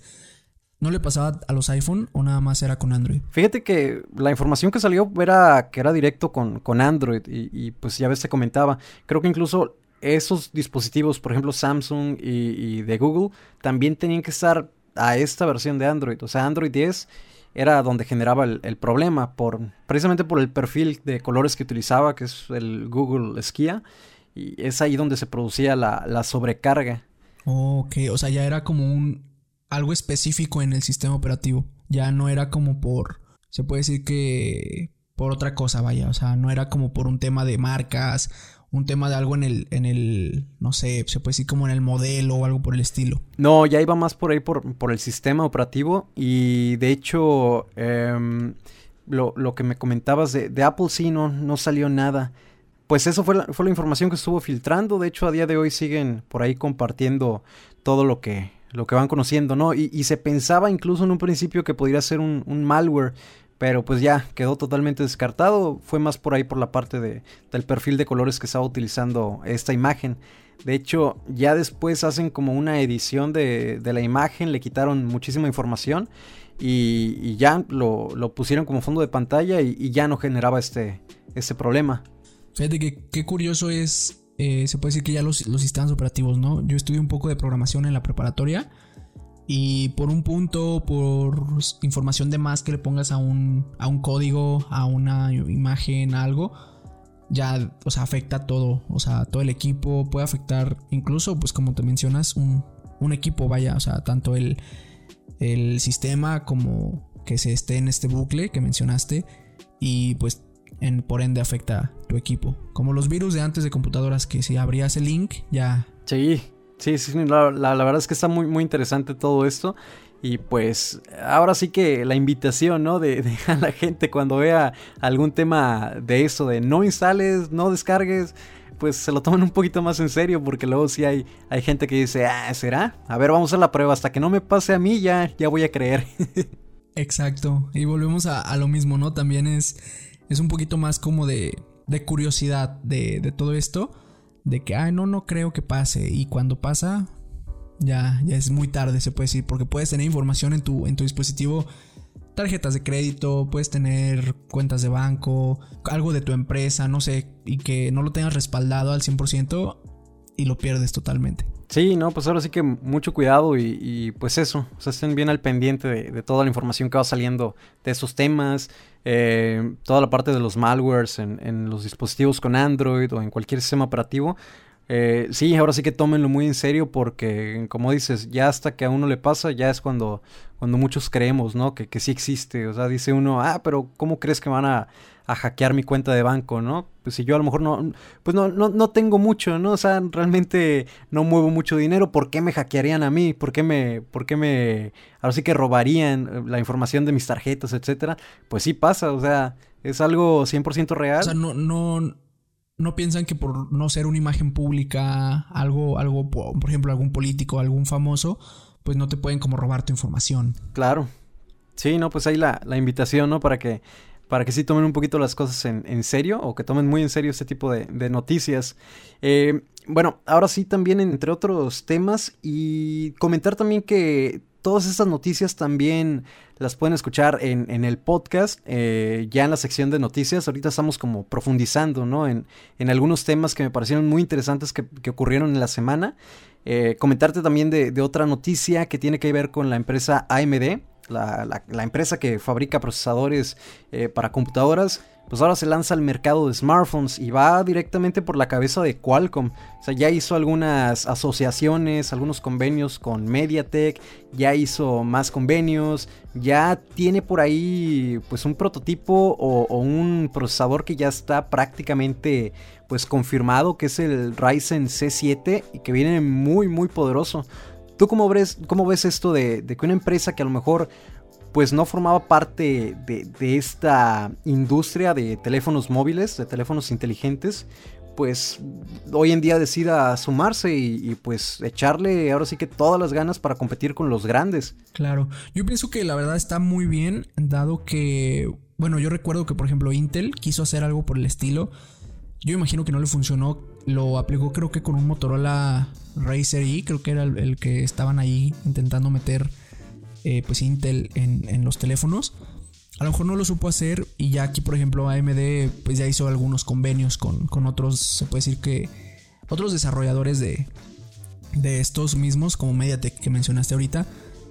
¿No le pasaba a los iPhone o nada más era con Android? Fíjate que la información que salió era que era directo con, con Android y, pues ya ves te comentaba. Creo que incluso esos dispositivos, por ejemplo Samsung y, de Google, también tenían que estar a esta versión de Android. O sea, Android 10 era donde generaba el, el, problema, por, precisamente por el perfil de colores que utilizaba, que es el Google Skia. Y es ahí donde se producía la, sobrecarga. ok, o sea, ya era como un algo específico en el sistema operativo. Ya no era como por. Se puede decir que. por otra cosa, vaya. O sea, no era como por un tema de marcas. Un tema de algo en el. en el. no sé, se puede decir como en el modelo o algo por el estilo. No, ya iba más por ahí por, por el sistema operativo. Y de hecho. Em, lo, lo, que me comentabas de, de Apple sí no, no salió nada pues eso fue la, fue la información que estuvo filtrando. De hecho, a día de hoy siguen por ahí compartiendo todo lo que, lo que van conociendo, ¿no? Y, se pensaba incluso en un principio que podría ser un, malware, pero pues ya quedó totalmente descartado. Fue más por ahí por la parte de, del perfil de colores que estaba utilizando esta imagen. De hecho, ya después hacen como una edición de, de la imagen, le quitaron muchísima información y, ya lo, lo, pusieron como fondo de pantalla y, ya no generaba este, este problema. Fíjate que qué curioso es, eh, se puede decir que ya los, sistemas operativos, ¿no? Yo estudié un poco de programación en la preparatoria y por un punto, por información de más que le pongas a un, a un código, a una imagen, algo, ya, o sea, afecta todo, o sea, todo el equipo, puede afectar incluso, pues como te mencionas, un, un equipo, vaya, o sea, tanto el, el sistema como que se esté en este bucle que mencionaste y pues en, por ende afecta tu equipo. Como los virus de antes de computadoras, que si abrías el link ya... Sí, sí, sí, la, verdad es que está muy, muy interesante todo esto. Y pues ahora sí que la invitación, ¿no? De, <laughs> a la gente cuando vea algún tema de eso, de no instales, no descargues, pues se lo tomen un poquito más en serio, porque luego sí hay, hay gente que dice, ah, ¿será? A ver, vamos a la prueba, hasta que no me pase a mí ya, ya voy a creer. <laughs> Exacto, y volvemos a, a lo mismo, ¿no? También es es un poquito más como de, de curiosidad de, de, todo esto. De que, ay, no, no creo que pase. Y cuando pasa, ya, ya es muy tarde, se puede decir. Porque puedes tener información en tu, en tu dispositivo. Tarjetas de crédito, puedes tener cuentas de banco, algo de tu empresa, no sé, y que no lo tengas respaldado al 100% y lo pierdes totalmente. Sí, no, pues ahora sí que mucho cuidado y, pues eso, o sea, estén bien al pendiente de, toda la información que va saliendo de esos temas, eh, toda la parte de los malwares en, en, los dispositivos con Android o en cualquier sistema operativo, eh, sí, ahora sí que tómenlo muy en serio porque, como dices, ya hasta que a uno le pasa, ya es cuando, cuando muchos creemos, ¿no? Que, que sí existe. O sea, dice uno, ah, pero ¿cómo crees que van a, a hackear mi cuenta de banco, ¿no? Pues si yo a lo mejor no, pues no, no, no tengo mucho, ¿no? O sea, realmente no muevo mucho dinero, ¿por qué me hackearían a mí? ¿Por qué me, por qué me, ahora sí que robarían eh, la información de mis tarjetas, etcétera? Pues sí pasa, o sea, es algo 100% real. O sea, no, no, no piensan que por no ser una imagen pública, algo, algo, por ejemplo, algún político, algún famoso, pues no te pueden como robar tu información. Claro. Sí, no, pues ahí la, la invitación, ¿no? Para que, para que sí tomen un poquito las cosas en, en serio o que tomen muy en serio este tipo de, de noticias. Eh, bueno, ahora sí también entre otros temas y comentar también que todas estas noticias también las pueden escuchar en, el podcast, eh, ya en la sección de noticias. Ahorita estamos como profundizando, ¿no? En, algunos temas que me parecieron muy interesantes que, ocurrieron en la semana. Eh, comentarte también de, otra noticia que tiene que ver con la empresa AMD, la, empresa que fabrica procesadores eh, para computadoras pues ahora se lanza al mercado de smartphones y va directamente por la cabeza de Qualcomm. O sea, ya hizo algunas asociaciones, algunos convenios con MediaTek, ya hizo más convenios, ya tiene por ahí pues un prototipo o, un procesador que ya está prácticamente pues confirmado, que es el Ryzen C7 y que viene muy muy poderoso. ¿Tú cómo ves, esto de, que una empresa que a lo mejor pues no formaba parte de, esta industria de teléfonos móviles, de teléfonos inteligentes, pues hoy en día decida sumarse y, pues echarle ahora sí que todas las ganas para competir con los grandes. Claro, yo pienso que la verdad está muy bien, dado que, bueno, yo recuerdo que por ejemplo Intel quiso hacer algo por el estilo. Yo imagino que no le funcionó, lo aplicó creo que con un Motorola Razer E, creo que era el que estaban ahí intentando meter eh, pues Intel en, los teléfonos. A lo mejor no lo supo hacer y ya aquí, por ejemplo, AMD pues ya hizo algunos convenios con, otros, se puede decir que otros desarrolladores de, de estos mismos, como MediaTek que mencionaste ahorita.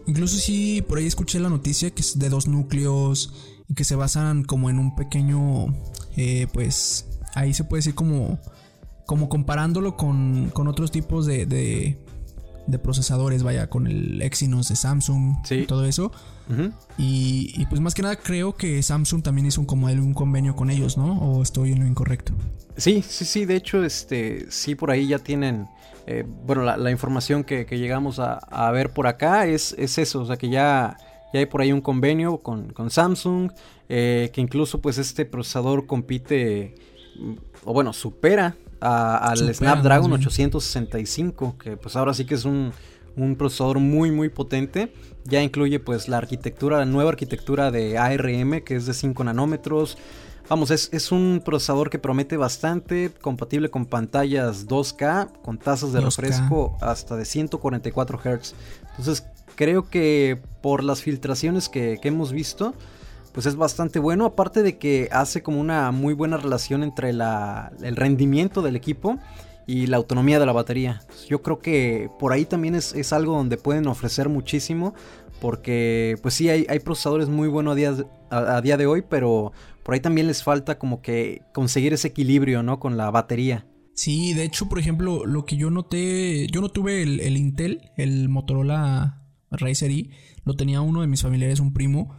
Incluso si por ahí escuché la noticia que es de dos núcleos y que se basan como en un pequeño, eh, pues ahí se puede decir como, como comparándolo con, con otros tipos de, de procesadores, vaya, con el Exynos de Samsung y todo eso. y, pues más que nada creo que Samsung también hizo un, como un convenio con ellos, ¿no? ¿O estoy en lo incorrecto? Sí, sí, sí, de hecho, este, sí, por ahí ya tienen, eh, bueno, la, información que, llegamos a, ver por acá es, es, eso, o sea que ya, ya hay por ahí un convenio con, Samsung, eh, que incluso pues este procesador compite, o bueno, supera al Snapdragon 865, que pues ahora sí que es un, procesador muy muy potente. Ya incluye pues la arquitectura, la nueva arquitectura de ARM, que es de 5 nanómetros. Vamos, es, un procesador que promete bastante, compatible con pantallas 2K, con tasas de refresco hasta de 144 Hz. Entonces creo que por las filtraciones que, que hemos visto, pues es bastante bueno. Aparte de que hace como una muy buena relación entre el rendimiento del equipo y la autonomía de la batería. Yo creo que por ahí también es, algo donde pueden ofrecer muchísimo. Porque pues sí, hay, procesadores muy buenos a día, a, día, de hoy, pero por ahí también les falta como que conseguir ese equilibrio, ¿no? Con la batería. Sí, de hecho, por ejemplo, lo que yo noté, yo no tuve el, el Intel, el Motorola Razer E, lo tenía uno de mis familiares, un primo,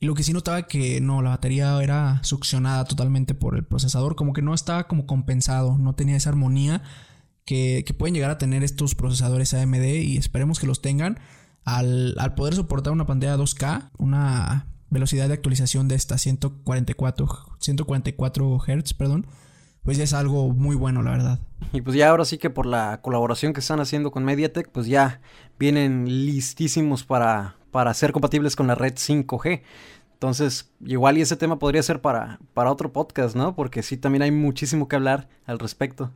y lo que sí notaba que no, la batería era succionada totalmente por el procesador, como que no estaba como compensado, no tenía esa armonía que, pueden llegar a tener estos procesadores AMD y esperemos que los tengan. Al, poder soportar una pantalla 2K, una velocidad de actualización de esta 144, 144 Hz, perdón, pues ya es algo muy bueno, la verdad. Y pues ya ahora sí que por la colaboración que están haciendo con MediaTek, pues ya vienen listísimos para, para ser compatibles con la red 5G. Entonces, igual y ese tema podría ser para, para otro podcast, ¿no? Porque sí, también hay muchísimo que hablar al respecto.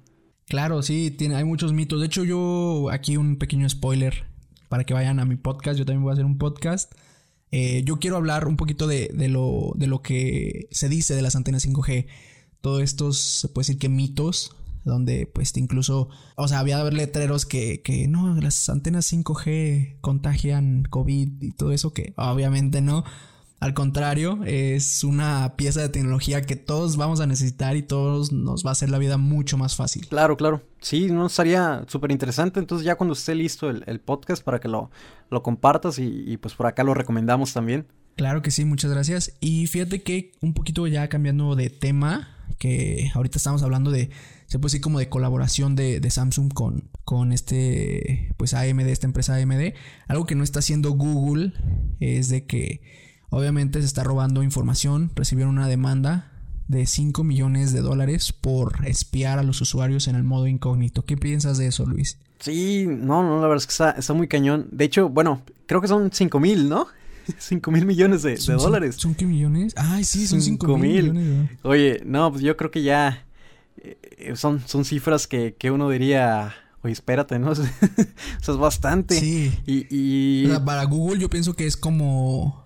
Claro, sí, tiene, hay muchos mitos. De hecho, yo aquí un pequeño spoiler para que vayan a mi podcast. Yo también voy a hacer un podcast. Eh, yo quiero hablar un poquito de, de, lo, de lo que se dice de las antenas 5G. Todos estos, se puede decir que mitos donde pues incluso, o sea, había letreros que, que no, las antenas 5G contagian COVID y todo eso, que obviamente no. Al contrario, es una pieza de tecnología que todos vamos a necesitar y todos nos va a hacer la vida mucho más fácil. Claro, claro. Sí, no estaría súper interesante. Entonces ya cuando esté listo el, podcast para que lo, lo compartas y, pues por acá lo recomendamos también. Claro que sí, muchas gracias. Y fíjate que un poquito ya cambiando de tema, que ahorita estamos hablando de, se puede decir como de colaboración de, de, Samsung con, con este, pues AMD, esta empresa AMD. Algo que no está haciendo Google es de que Obviamente se está robando información. Recibieron una demanda de 5 millones de dólares por espiar a los usuarios en el modo incógnito. ¿Qué piensas de eso, Luis? Sí, no, no, la verdad es que está, muy cañón. De hecho, bueno, creo que son 5 mil, ¿no? <laughs> 5 mil millones de, dólares. ¿Son qué millones? Ay, sí, son 5 mil millones. Oye, no, pues yo creo que ya son, son cifras que, que uno diría, oye, espérate, ¿no? <laughs> Eso es bastante. Sí. Y, y... para Google yo pienso que es como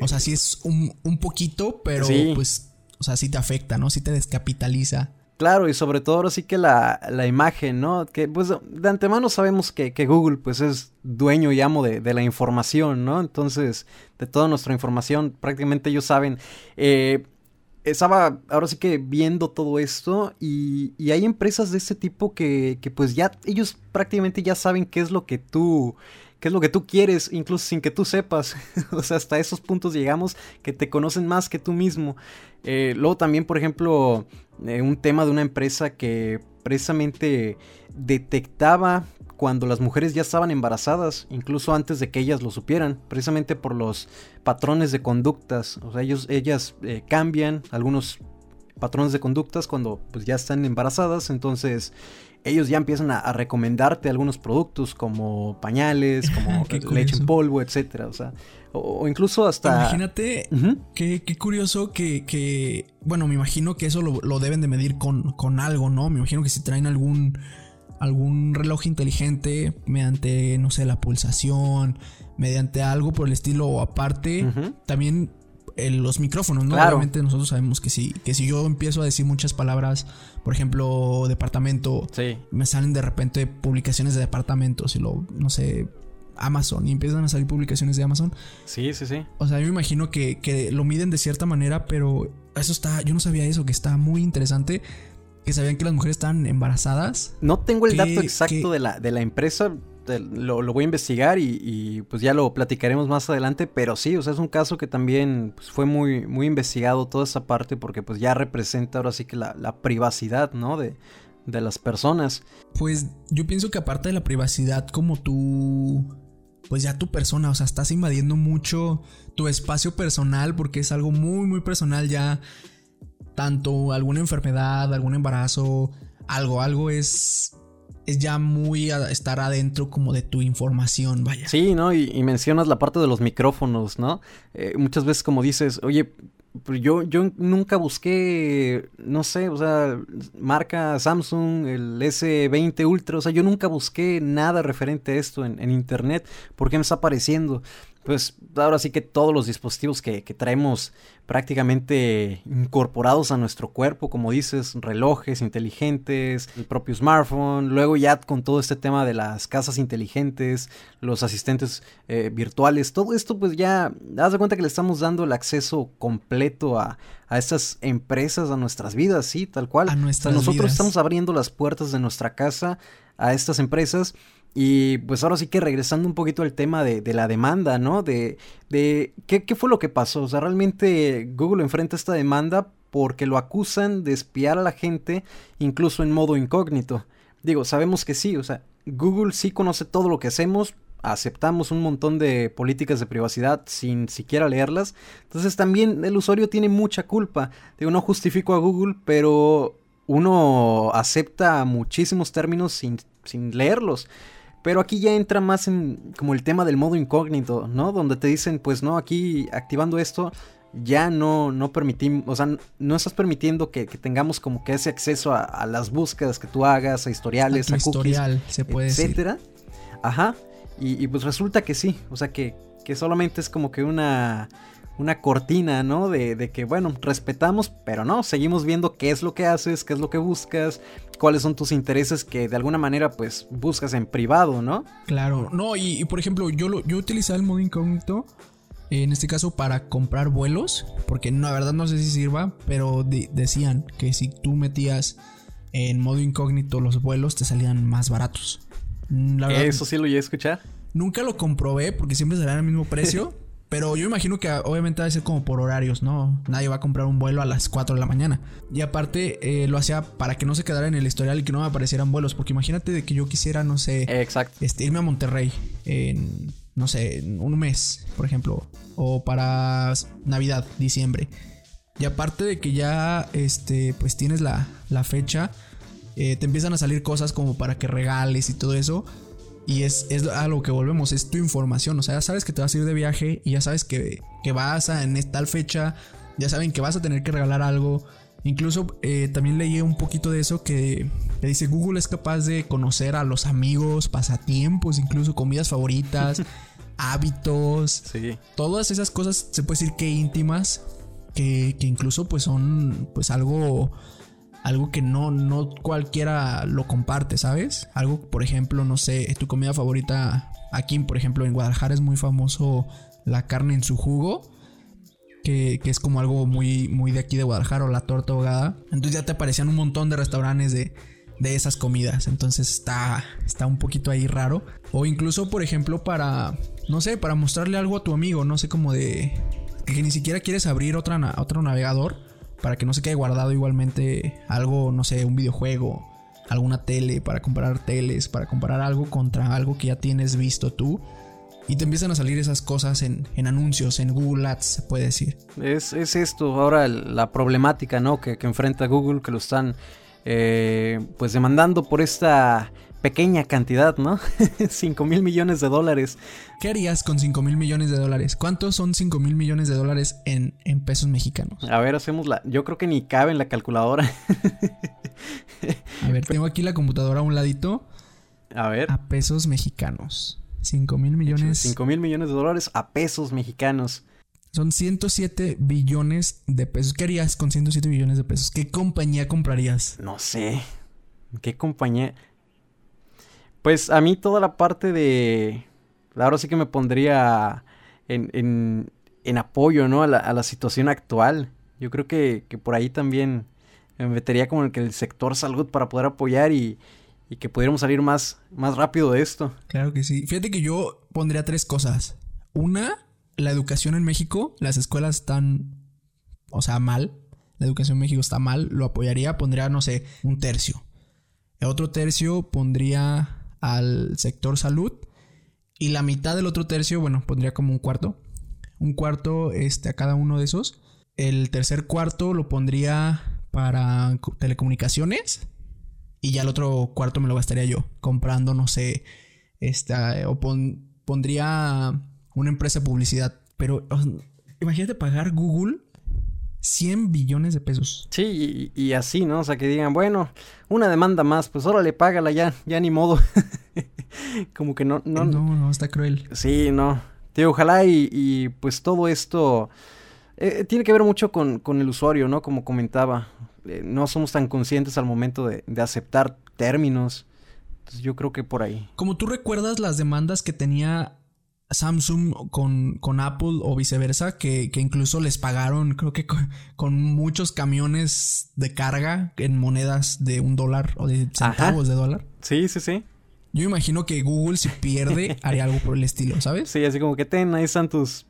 o sea, sí es un, un poquito, pero pues, o sea, sí te afecta, ¿no? Sí te descapitaliza. Claro, y sobre todo ahora sí que la, la imagen, ¿no? Que pues de antemano sabemos que, que Google pues es dueño y amo de, de, la información, ¿no? Entonces, de toda nuestra información, prácticamente ellos saben. Eh, estaba ahora sí que viendo todo esto y, y hay empresas de este tipo que, que, pues ya ellos prácticamente ya saben qué es lo que tú qué es lo que tú quieres, incluso sin que tú sepas. <laughs> o sea, hasta esos puntos llegamos que te conocen más que tú mismo. Eh, luego también, por ejemplo, eh, un tema de una empresa que precisamente detectaba cuando las mujeres ya estaban embarazadas, incluso antes de que ellas lo supieran, precisamente por los patrones de conductas. O sea, ellos, ellas eh, cambian algunos patrones de conductas cuando pues ya están embarazadas, entonces ellos ya empiezan a, recomendarte algunos productos como pañales, como <laughs> leche en polvo, etcétera, o sea, o, incluso hasta... Imagínate, qué, curioso que, bueno, me imagino que eso lo, deben de medir con, con, algo, ¿no? Me imagino que si traen algún, algún reloj inteligente mediante, no sé, la pulsación, mediante algo por el estilo o aparte, también los micrófonos, ¿no? Obviamente nosotros sabemos que si, que si yo empiezo a decir muchas palabras, por ejemplo, departamento, me salen de repente publicaciones de departamentos y lo, no sé, Amazon y empiezan a salir publicaciones de Amazon. Sí, sí, sí. O sea, yo me imagino que, que lo miden de cierta manera, pero eso está, yo no sabía eso, que está muy interesante. Que sabían que las mujeres están embarazadas. No tengo el dato exacto de, la, de la empresa, lo, voy a investigar y, pues ya lo platicaremos más adelante, pero sí, o sea, es un caso que también pues, fue muy, muy investigado toda esa parte porque pues ya representa ahora sí que la, privacidad, ¿no? De, de las personas. Pues yo pienso que aparte de la privacidad como tú, pues ya tu persona, o sea, estás invadiendo mucho tu espacio personal porque es algo muy, muy personal ya, tanto alguna enfermedad, algún embarazo, algo, algo es es ya muy estar adentro como de tu información, vaya. Sí, ¿no? Y, mencionas la parte de los micrófonos, ¿no? Eh, muchas veces como dices, oye, pues yo, yo nunca busqué, no sé, o sea, marca Samsung, el S20 Ultra, o sea, yo nunca busqué nada referente a esto en, internet, porque me está apareciendo pues ahora sí que todos los dispositivos que, traemos prácticamente incorporados a nuestro cuerpo, como dices, relojes inteligentes, el propio smartphone, luego ya con todo este tema de las casas inteligentes, los asistentes eh, virtuales, todo esto pues ya, das de cuenta que le estamos dando el acceso completo a, a estas empresas, a nuestras vidas, sí, tal cual. A nuestras nosotros estamos abriendo las puertas de nuestra casa a estas empresas y pues ahora sí que regresando un poquito al tema de, la demanda, ¿no? De, de ¿qué, ¿qué, fue lo que pasó. O sea, realmente Google enfrenta esta demanda porque lo acusan de espiar a la gente incluso en modo incógnito. Digo, sabemos que sí, o sea, Google sí conoce todo lo que hacemos, aceptamos un montón de políticas de privacidad sin siquiera leerlas. Entonces también el usuario tiene mucha culpa. Digo, no justifico a Google, pero uno acepta muchísimos términos sin, sin leerlos. Pero aquí ya entra más en como el tema del modo incógnito, ¿no? Donde te dicen, pues no, aquí activando esto ya no, no permitimos, o sea, no estás permitiendo que, tengamos como que ese acceso a, las búsquedas que tú hagas, a historiales, a, historial, se puede etcétera. Ajá. Y, pues resulta que sí, o sea que, que solamente es como que una una cortina, ¿no? De, de, que, bueno, respetamos, pero no, seguimos viendo qué es lo que haces, qué es lo que buscas, cuáles son tus intereses que de alguna manera, pues, buscas en privado, ¿no? Claro, no, y, por ejemplo, yo, lo, yo utilizaba el modo incógnito, en este caso, para comprar vuelos, porque no, la verdad no sé si sirva, pero decían que si tú metías en modo incógnito los vuelos, te salían más baratos. Eso sí lo llegué a escuchar. Nunca lo comprobé porque siempre salían al mismo precio. <laughs> Pero yo imagino que obviamente va a ser como por horarios, ¿no? Nadie va a comprar un vuelo a las 4 de la mañana. Y aparte eh, lo hacía para que no se quedara en el historial y que no me aparecieran vuelos. Porque imagínate de que yo quisiera, no sé, Exacto. Este, irme a Monterrey en, no sé, en un mes, por ejemplo. O para Navidad, diciembre. Y aparte de que ya, este, pues tienes la, la fecha, eh, te empiezan a salir cosas como para que regales y todo eso. Y es, es, a lo que volvemos, es tu información. O sea, ya sabes que te vas a ir de viaje y ya sabes que, que vas a en tal fecha, ya saben que vas a tener que regalar algo. Incluso eh, también leí un poquito de eso que, que, dice Google es capaz de conocer a los amigos, pasatiempos, incluso comidas favoritas, <laughs> hábitos. Sí. Todas esas cosas se puede decir que íntimas, que, que incluso pues son pues algo algo que no, no cualquiera lo comparte, ¿sabes? Algo, por ejemplo, no sé, tu comida favorita. Aquí, por ejemplo, en Guadalajara es muy famoso la carne en su jugo. Que, es como algo muy, muy de aquí de Guadalajara o la torta ahogada. Entonces ya te aparecían un montón de restaurantes de, de esas comidas. Entonces está, está un poquito ahí raro. O incluso, por ejemplo, para, no sé, para mostrarle algo a tu amigo. No sé, como de que ni siquiera quieres abrir otra, otro navegador para que no se quede guardado igualmente algo, no sé, un videojuego, alguna tele, para comprar teles, para comprar algo contra algo que ya tienes visto tú. Y te empiezan a salir esas cosas en, anuncios, en Google Ads, se puede decir. Es, esto ahora la problemática, ¿no? Que, que, enfrenta Google, que lo están eh, pues demandando por esta pequeña cantidad, ¿no? <laughs> 5 mil millones de dólares. ¿Qué harías con 5 mil millones de dólares? ¿Cuántos son 5 mil millones de dólares en, en, pesos mexicanos? A ver, hacemos la... Yo creo que ni cabe en la calculadora. a ver, tengo aquí la computadora a un ladito. A ver. A pesos mexicanos. 5 mil millones. 5 mil millones de dólares a pesos mexicanos. Son 107 billones de pesos. ¿Qué harías con 107 billones de pesos? ¿Qué compañía comprarías? No sé. ¿Qué compañía? Pues a mí toda la parte de... Ahora sí que me pondría en, en, apoyo, ¿no? A la, a la, situación actual. Yo creo que, que, por ahí también me metería como en el sector salud para poder apoyar y, y que pudiéramos salir más, más rápido de esto. Claro que sí. Fíjate que yo pondría tres cosas. Una, la educación en México. Las escuelas están, o sea, mal. La educación en México está mal. Lo apoyaría. Pondría, no sé, un tercio. El otro tercio pondría al sector salud. Y la mitad del otro tercio, bueno, pondría como un cuarto. Un cuarto este, a cada uno de esos. El tercer cuarto lo pondría para telecomunicaciones. Y ya el otro cuarto me lo gastaría yo. Comprando, no sé. Esta, o pondría una empresa de publicidad. Pero imagínate pagar Google 100 billones de pesos. Sí, y, así, ¿no? O sea, que digan, bueno, una demanda más, pues órale, págala ya, ya ni modo. <laughs> Como que no, no. No, no, está cruel. Sí, no. Tío, ojalá y, pues todo esto eh, tiene que ver mucho con, con, el usuario, ¿no? Como comentaba. Eh, no somos tan conscientes al momento de, de aceptar términos. Entonces yo creo que por ahí. Como tú recuerdas las demandas que tenía Samsung con, con Apple o viceversa, que, que, incluso les pagaron, creo que con, muchos camiones de carga en monedas de un dólar o de centavos de dólar. Sí, sí, sí. Yo imagino que Google, si pierde, <laughs> haría algo por el estilo, ¿sabes? Sí, así como que ten, ahí están tus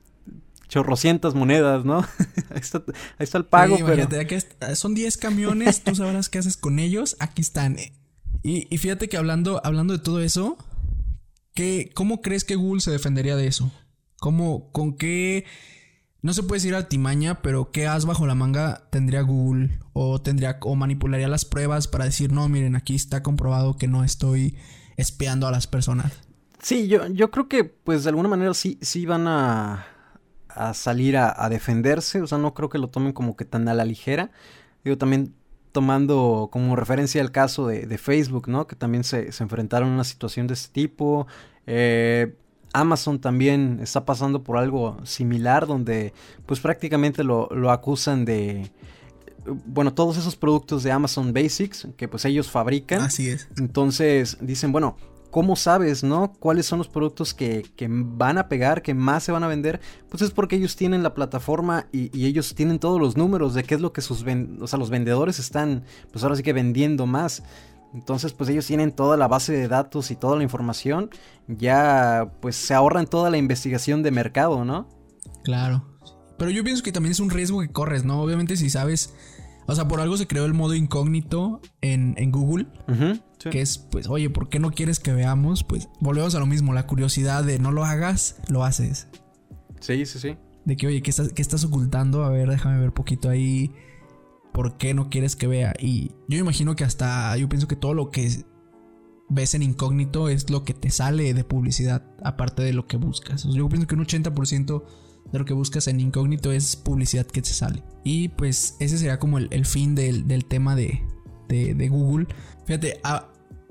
chorrocientas monedas, ¿no? <laughs> ahí, está, el pago, pero... son 10 camiones, tú sabrás qué haces con ellos, aquí están. Y, y fíjate que hablando, hablando de todo eso, ¿Qué, ¿Cómo crees que Google se defendería de eso? ¿Cómo, con qué, no se puede decir altimaña, pero qué as bajo la manga tendría Google? O tendría, o manipularía las pruebas para decir, no, miren, aquí está comprobado que no estoy espiando a las personas. Sí, yo, yo creo que, pues, de alguna manera sí, sí van a, a salir a, defenderse. O sea, no creo que lo tomen como que tan a la ligera. Digo, también tomando como referencia el caso de, Facebook, ¿no? Que también se, enfrentaron a una situación de este tipo. Eh, Amazon también está pasando por algo similar donde pues prácticamente lo, lo acusan de bueno, todos esos productos de Amazon Basics que pues ellos fabrican. Así es. Entonces dicen, bueno, ¿cómo sabes, no? ¿Cuáles son los productos que, van a pegar, que más se van a vender? Pues es porque ellos tienen la plataforma y, y ellos tienen todos los números de qué es lo que sus o sea, los vendedores están, pues ahora sí que vendiendo más. Entonces, pues ellos tienen toda la base de datos y toda la información. Ya, pues se ahorran toda la investigación de mercado, ¿no? Claro. Pero yo pienso que también es un riesgo que corres, ¿no? Obviamente si sabes... O sea, por algo se creó el modo incógnito en, en Google. sí. Que es, pues, oye, ¿por qué no quieres que veamos? Pues volvemos a lo mismo, la curiosidad de no lo hagas, lo haces. Sí, sí, sí. De que, oye, ¿qué estás, qué estás ocultando? A ver, déjame ver poquito ahí. ¿Por qué no quieres que vea? Y yo imagino que hasta, yo pienso que todo lo que ves en incógnito es lo que te sale de publicidad, aparte de lo que buscas. yo pienso que un 80% de lo que buscas en incógnito es publicidad que te sale. Y pues ese sería como el, fin del, tema de, de, Google. Fíjate,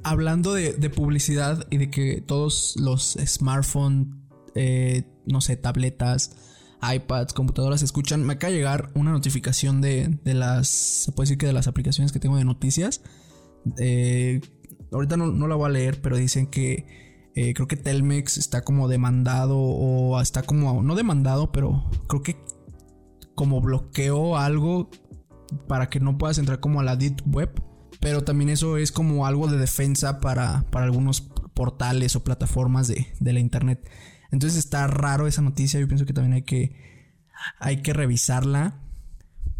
hablando de, publicidad y de que todos los smartphones, eh, no sé, tabletas, iPads, computadoras escuchan, me acaba de llegar una notificación de, de las, se puede decir que de las aplicaciones que tengo de noticias. Eh, ahorita no, no la voy a leer, pero dicen que eh, creo que Telmex está como demandado o está como, no demandado, pero creo que como bloqueó algo para que no puedas entrar como a la Deep Web. Pero también eso es como algo de defensa para, para algunos portales o plataformas de, de, la internet. Entonces está raro esa noticia. Yo pienso que también hay que, hay que revisarla.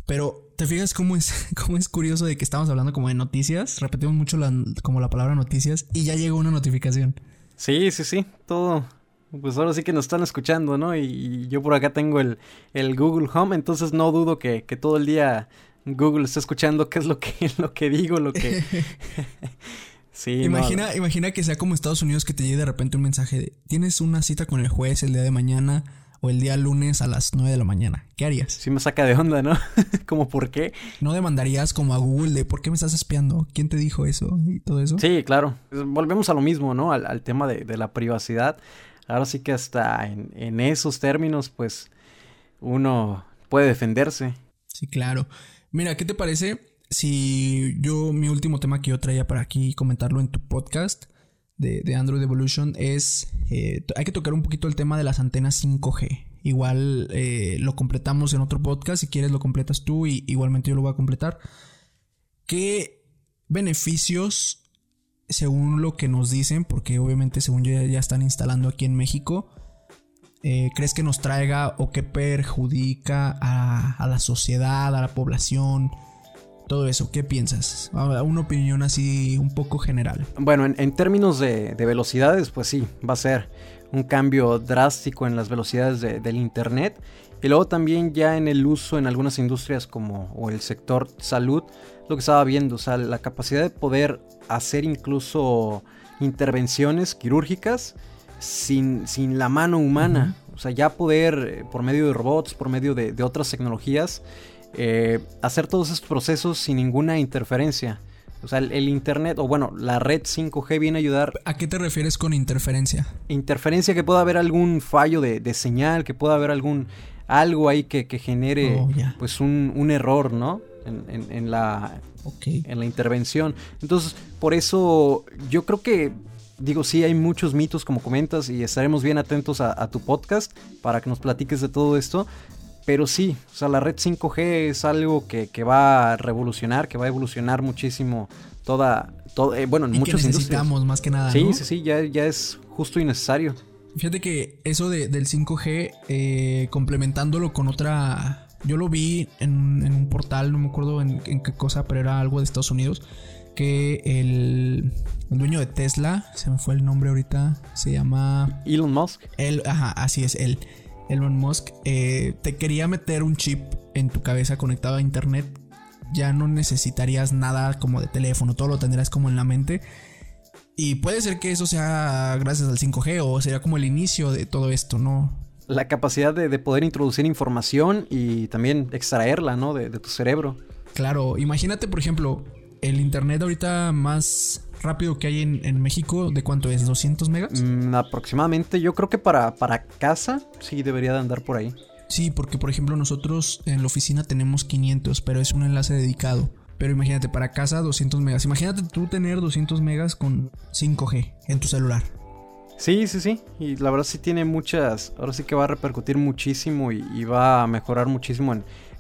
Pero te fijas cómo es, <laughs> cómo es curioso de que estamos hablando como de noticias. Repetimos mucho como la palabra noticias y ya llegó una notificación. Sí, sí, sí, todo. Pues ahora sí que nos están escuchando, ¿no? Y, yo por acá tengo el, el, Google Home, entonces no dudo que, que, todo el día Google está escuchando qué es lo que, <laughs> lo que digo, lo que... <laughs> <laughs> sí. Imagina, imagina que sea como Estados Unidos que te llegue de repente un mensaje de, tienes una cita con el juez el día de mañana o el día lunes a las 9 de la mañana. ¿Qué harías? Sí me saca de onda, ¿no? <laughs> como por qué. ¿No demandarías como a Google de por qué me estás espiando? ¿Quién te dijo eso? Y todo eso. Sí, claro. Pues volvemos a lo mismo, ¿no? Al, tema de, la privacidad. Ahora sí que hasta en, esos términos, pues uno puede defenderse. Sí, claro. Mira, ¿qué te parece si yo mi último tema que yo traía para aquí comentarlo en tu podcast de, Android Evolution es, eh, hay que tocar un poquito el tema de las antenas 5G. Igual eh, lo completamos en otro podcast, si quieres lo completas tú y igualmente yo lo voy a completar. ¿Qué beneficios, según lo que nos dicen, porque obviamente según ya, están instalando aquí en México, eh, crees que nos traiga o que perjudica a la sociedad, a la población? Todo eso. ¿Qué piensas? Una opinión así un poco general. Bueno, en, términos de, velocidades, pues sí, va a ser un cambio drástico en las velocidades del Internet. Y luego también ya en el uso en algunas industrias como o el sector salud, lo que estaba viendo, o sea, la capacidad de poder hacer incluso intervenciones quirúrgicas sin, sin la mano humana. O sea, ya poder, eh, por medio de robots, por medio de, de otras tecnologías, eh, hacer todos estos procesos sin ninguna interferencia. O sea, el, Internet, o bueno, la red 5G viene a ayudar. ¿A qué te refieres con interferencia? Interferencia, que pueda haber algún fallo de, señal, que pueda haber algún. algo ahí que, genere oh, pues un, error, ¿no? En, la. en la intervención. Entonces, por eso yo creo que digo, sí hay muchos mitos como comentas y estaremos bien atentos a, tu podcast para que nos platiques de todo esto. Pero sí, o sea, la red 5G es algo que, va a revolucionar, que va a evolucionar muchísimo toda, todo, eh, bueno, en muchos que necesitamos más que nada. Sí, sí, sí, ya, ya es justo y necesario. Fíjate que eso del 5G, eh, complementándolo con otra, yo lo vi en, un portal, no me acuerdo en, qué cosa, pero era algo de Estados Unidos, que el, el, dueño de Tesla, se me fue el nombre ahorita, se llama... Elon Musk. Él, ajá, así es, él. Elon Musk, eh, te quería meter un chip en tu cabeza conectado a internet, ya no necesitarías nada como de teléfono, todo lo tendrás como en la mente. Y puede ser que eso sea gracias al 5G o sería como el inicio de todo esto, ¿no? La capacidad de, poder introducir información y también extraerla, ¿no? De, de, tu cerebro. Claro, imagínate, por ejemplo, el Internet ahorita más rápido que hay en, México, ¿de cuánto es? ¿200 megas? Mm, aproximadamente, yo creo que para, para casa sí debería de andar por ahí. Sí, porque por ejemplo nosotros en la oficina tenemos 500, pero es un enlace dedicado. Pero imagínate, para casa 200 megas. Imagínate tú tener 200 megas con 5G en tu celular. Sí, sí, sí. Y la verdad sí tiene muchas. Ahora sí que va a repercutir muchísimo y, va a mejorar muchísimo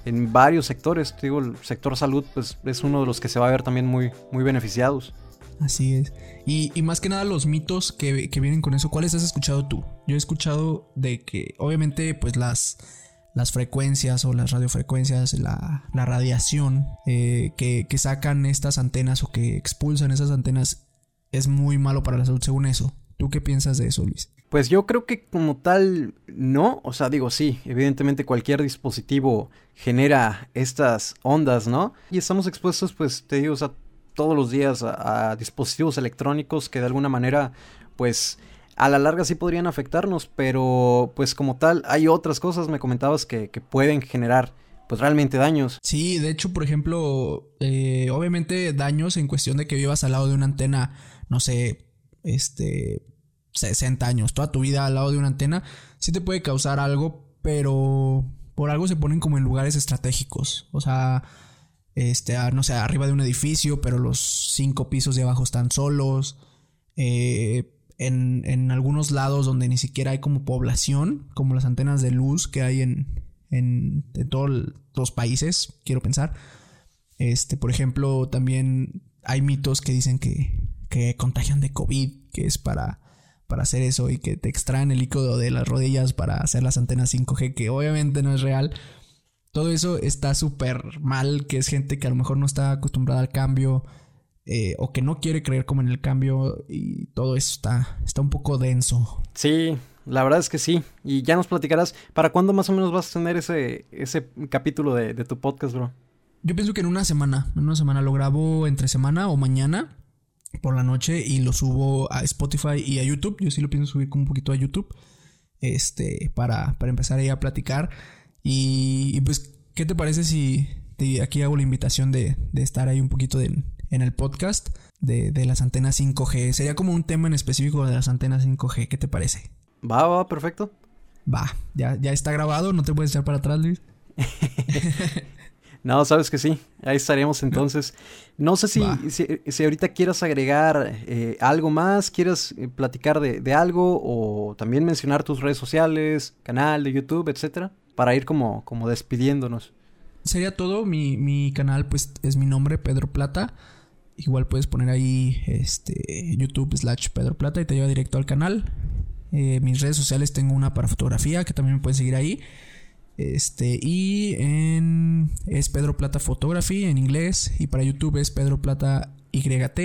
en, varios sectores. Te digo, el sector salud, pues es uno de los que se va a ver también muy, muy beneficiados. Así es. Y, más que nada los mitos que, vienen con eso. ¿Cuáles has escuchado tú? Yo he escuchado de que, obviamente, pues las, las frecuencias o las radiofrecuencias, la, radiación eh, que, que sacan estas antenas o que expulsan esas antenas es muy malo para la salud, según eso. ¿Tú qué piensas de eso, Luis? Pues yo creo que como tal no, o sea, digo sí, evidentemente cualquier dispositivo genera estas ondas, ¿no? Y estamos expuestos, pues te digo, o sea, todos los días a, dispositivos electrónicos que de alguna manera, pues a la larga sí podrían afectarnos, pero pues como tal hay otras cosas, me comentabas, que, pueden generar pues realmente daños. Sí, de hecho, por ejemplo, eh, obviamente daños en cuestión de que vivas al lado de una antena, no sé, este, 60 años, toda tu vida al lado de una antena, sí te puede causar algo, pero por algo se ponen como en lugares estratégicos. O sea, este, no sé, arriba de un edificio, pero los cinco pisos de abajo están solos. Eh, en, en, algunos lados donde ni siquiera hay como población, como las antenas de luz que hay en, en, en todos los países, quiero pensar. Este, por ejemplo, también hay mitos que dicen que, que contagian de COVID, que es para para hacer eso y que te extraen el líquido de las rodillas para hacer las antenas 5G, que obviamente no es real. Todo eso está súper mal, que es gente que a lo mejor no está acostumbrada al cambio eh, o que no quiere creer como en el cambio y todo eso está, está un poco denso. Sí, la verdad es que sí. Y ya nos platicarás, ¿para cuándo más o menos vas a tener ese, ese capítulo de, de tu podcast, bro? Yo pienso que en una semana, en una semana lo grabo entre semana o mañana por la noche y lo subo a Spotify y a YouTube. Yo sí lo pienso subir como un poquito a YouTube. Este, para, para empezar ahí a platicar. Y, pues, ¿qué te parece si aquí hago la invitación de, de estar ahí un poquito en el podcast de, de, las antenas 5G? Sería como un tema en específico de las antenas 5G. ¿Qué te parece? Va, va, perfecto. Va, ya, ya está grabado, no te puedes echar para atrás, Luis. <laughs> No, sabes que sí. Ahí estaremos entonces. No sé si, si, ahorita quieras agregar eh, algo más, quieras eh, platicar de, algo o también mencionar tus redes sociales, canal de YouTube, etcétera, para ir como, como despidiéndonos. Sería todo. Mi, mi canal, pues, es mi nombre, Pedro Plata. Igual puedes poner ahí este YouTube slash Pedro Plata y te lleva directo al canal. Eh, mis redes sociales tengo una para fotografía que también me pueden seguir ahí. Este, y en, es Pedro Plata Photography en inglés. Y para YouTube es Pedro Plata YT.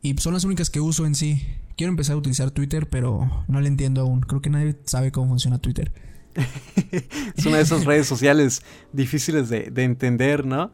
Y son las únicas que uso en sí. Quiero empezar a utilizar Twitter, pero no le entiendo aún. Creo que nadie sabe cómo funciona Twitter. <laughs> es una de esas redes sociales difíciles de, entender, ¿no?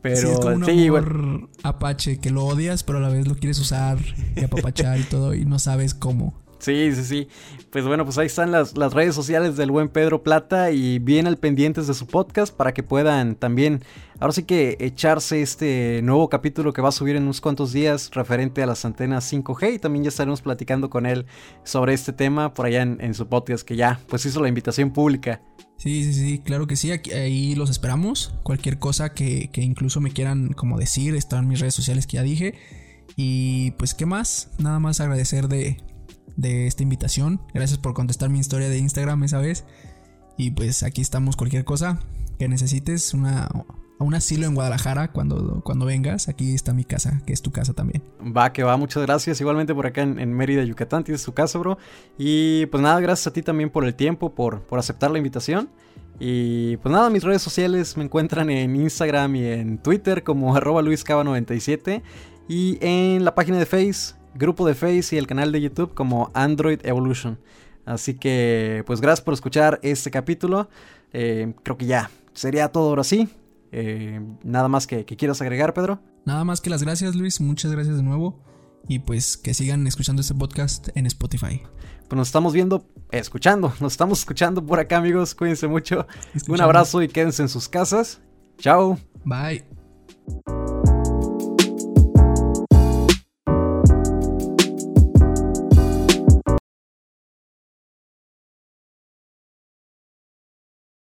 Pero es como un amor Apache que lo odias, pero a la vez lo quieres usar y apapachar y todo, y no sabes cómo. Sí, sí, sí. Pues bueno, pues ahí están las, redes sociales del buen Pedro Plata y bien al pendientes de su podcast para que puedan también, ahora sí que echarse este nuevo capítulo que va a subir en unos cuantos días referente a las antenas 5G y también ya estaremos platicando con él sobre este tema por allá en, su podcast que ya pues hizo la invitación pública. Sí, sí, sí, claro que sí, aquí, ahí los esperamos. Cualquier cosa que, que incluso me quieran como decir, están en mis redes sociales que ya dije. Y pues, ¿qué más? Nada más agradecer de, de esta invitación. Gracias por contestar mi historia de Instagram esa vez. Y pues aquí estamos, cualquier cosa que necesites, una, un asilo en Guadalajara cuando, cuando vengas. Aquí está mi casa, que es tu casa también. Va, que va, muchas gracias. Igualmente por acá en, Mérida, Yucatán, tienes tu casa, bro. Y pues nada, gracias a ti también por el tiempo, por, por aceptar la invitación. Y pues nada, mis redes sociales me encuentran en Instagram y en Twitter como arroba luiscava97 y en la página de Face grupo de Face y el canal de YouTube como Android Evolution. Así que, pues gracias por escuchar este capítulo. Eh, creo que ya sería todo ahora sí. Eh, nada más que, que quieras agregar, Pedro. Nada más que las gracias, Luis. Muchas gracias de nuevo. Y pues que sigan escuchando este podcast en Spotify. Pues nos estamos viendo, escuchando, nos estamos escuchando por acá, amigos. Cuídense mucho. Un abrazo y quédense en sus casas. Chao. Bye.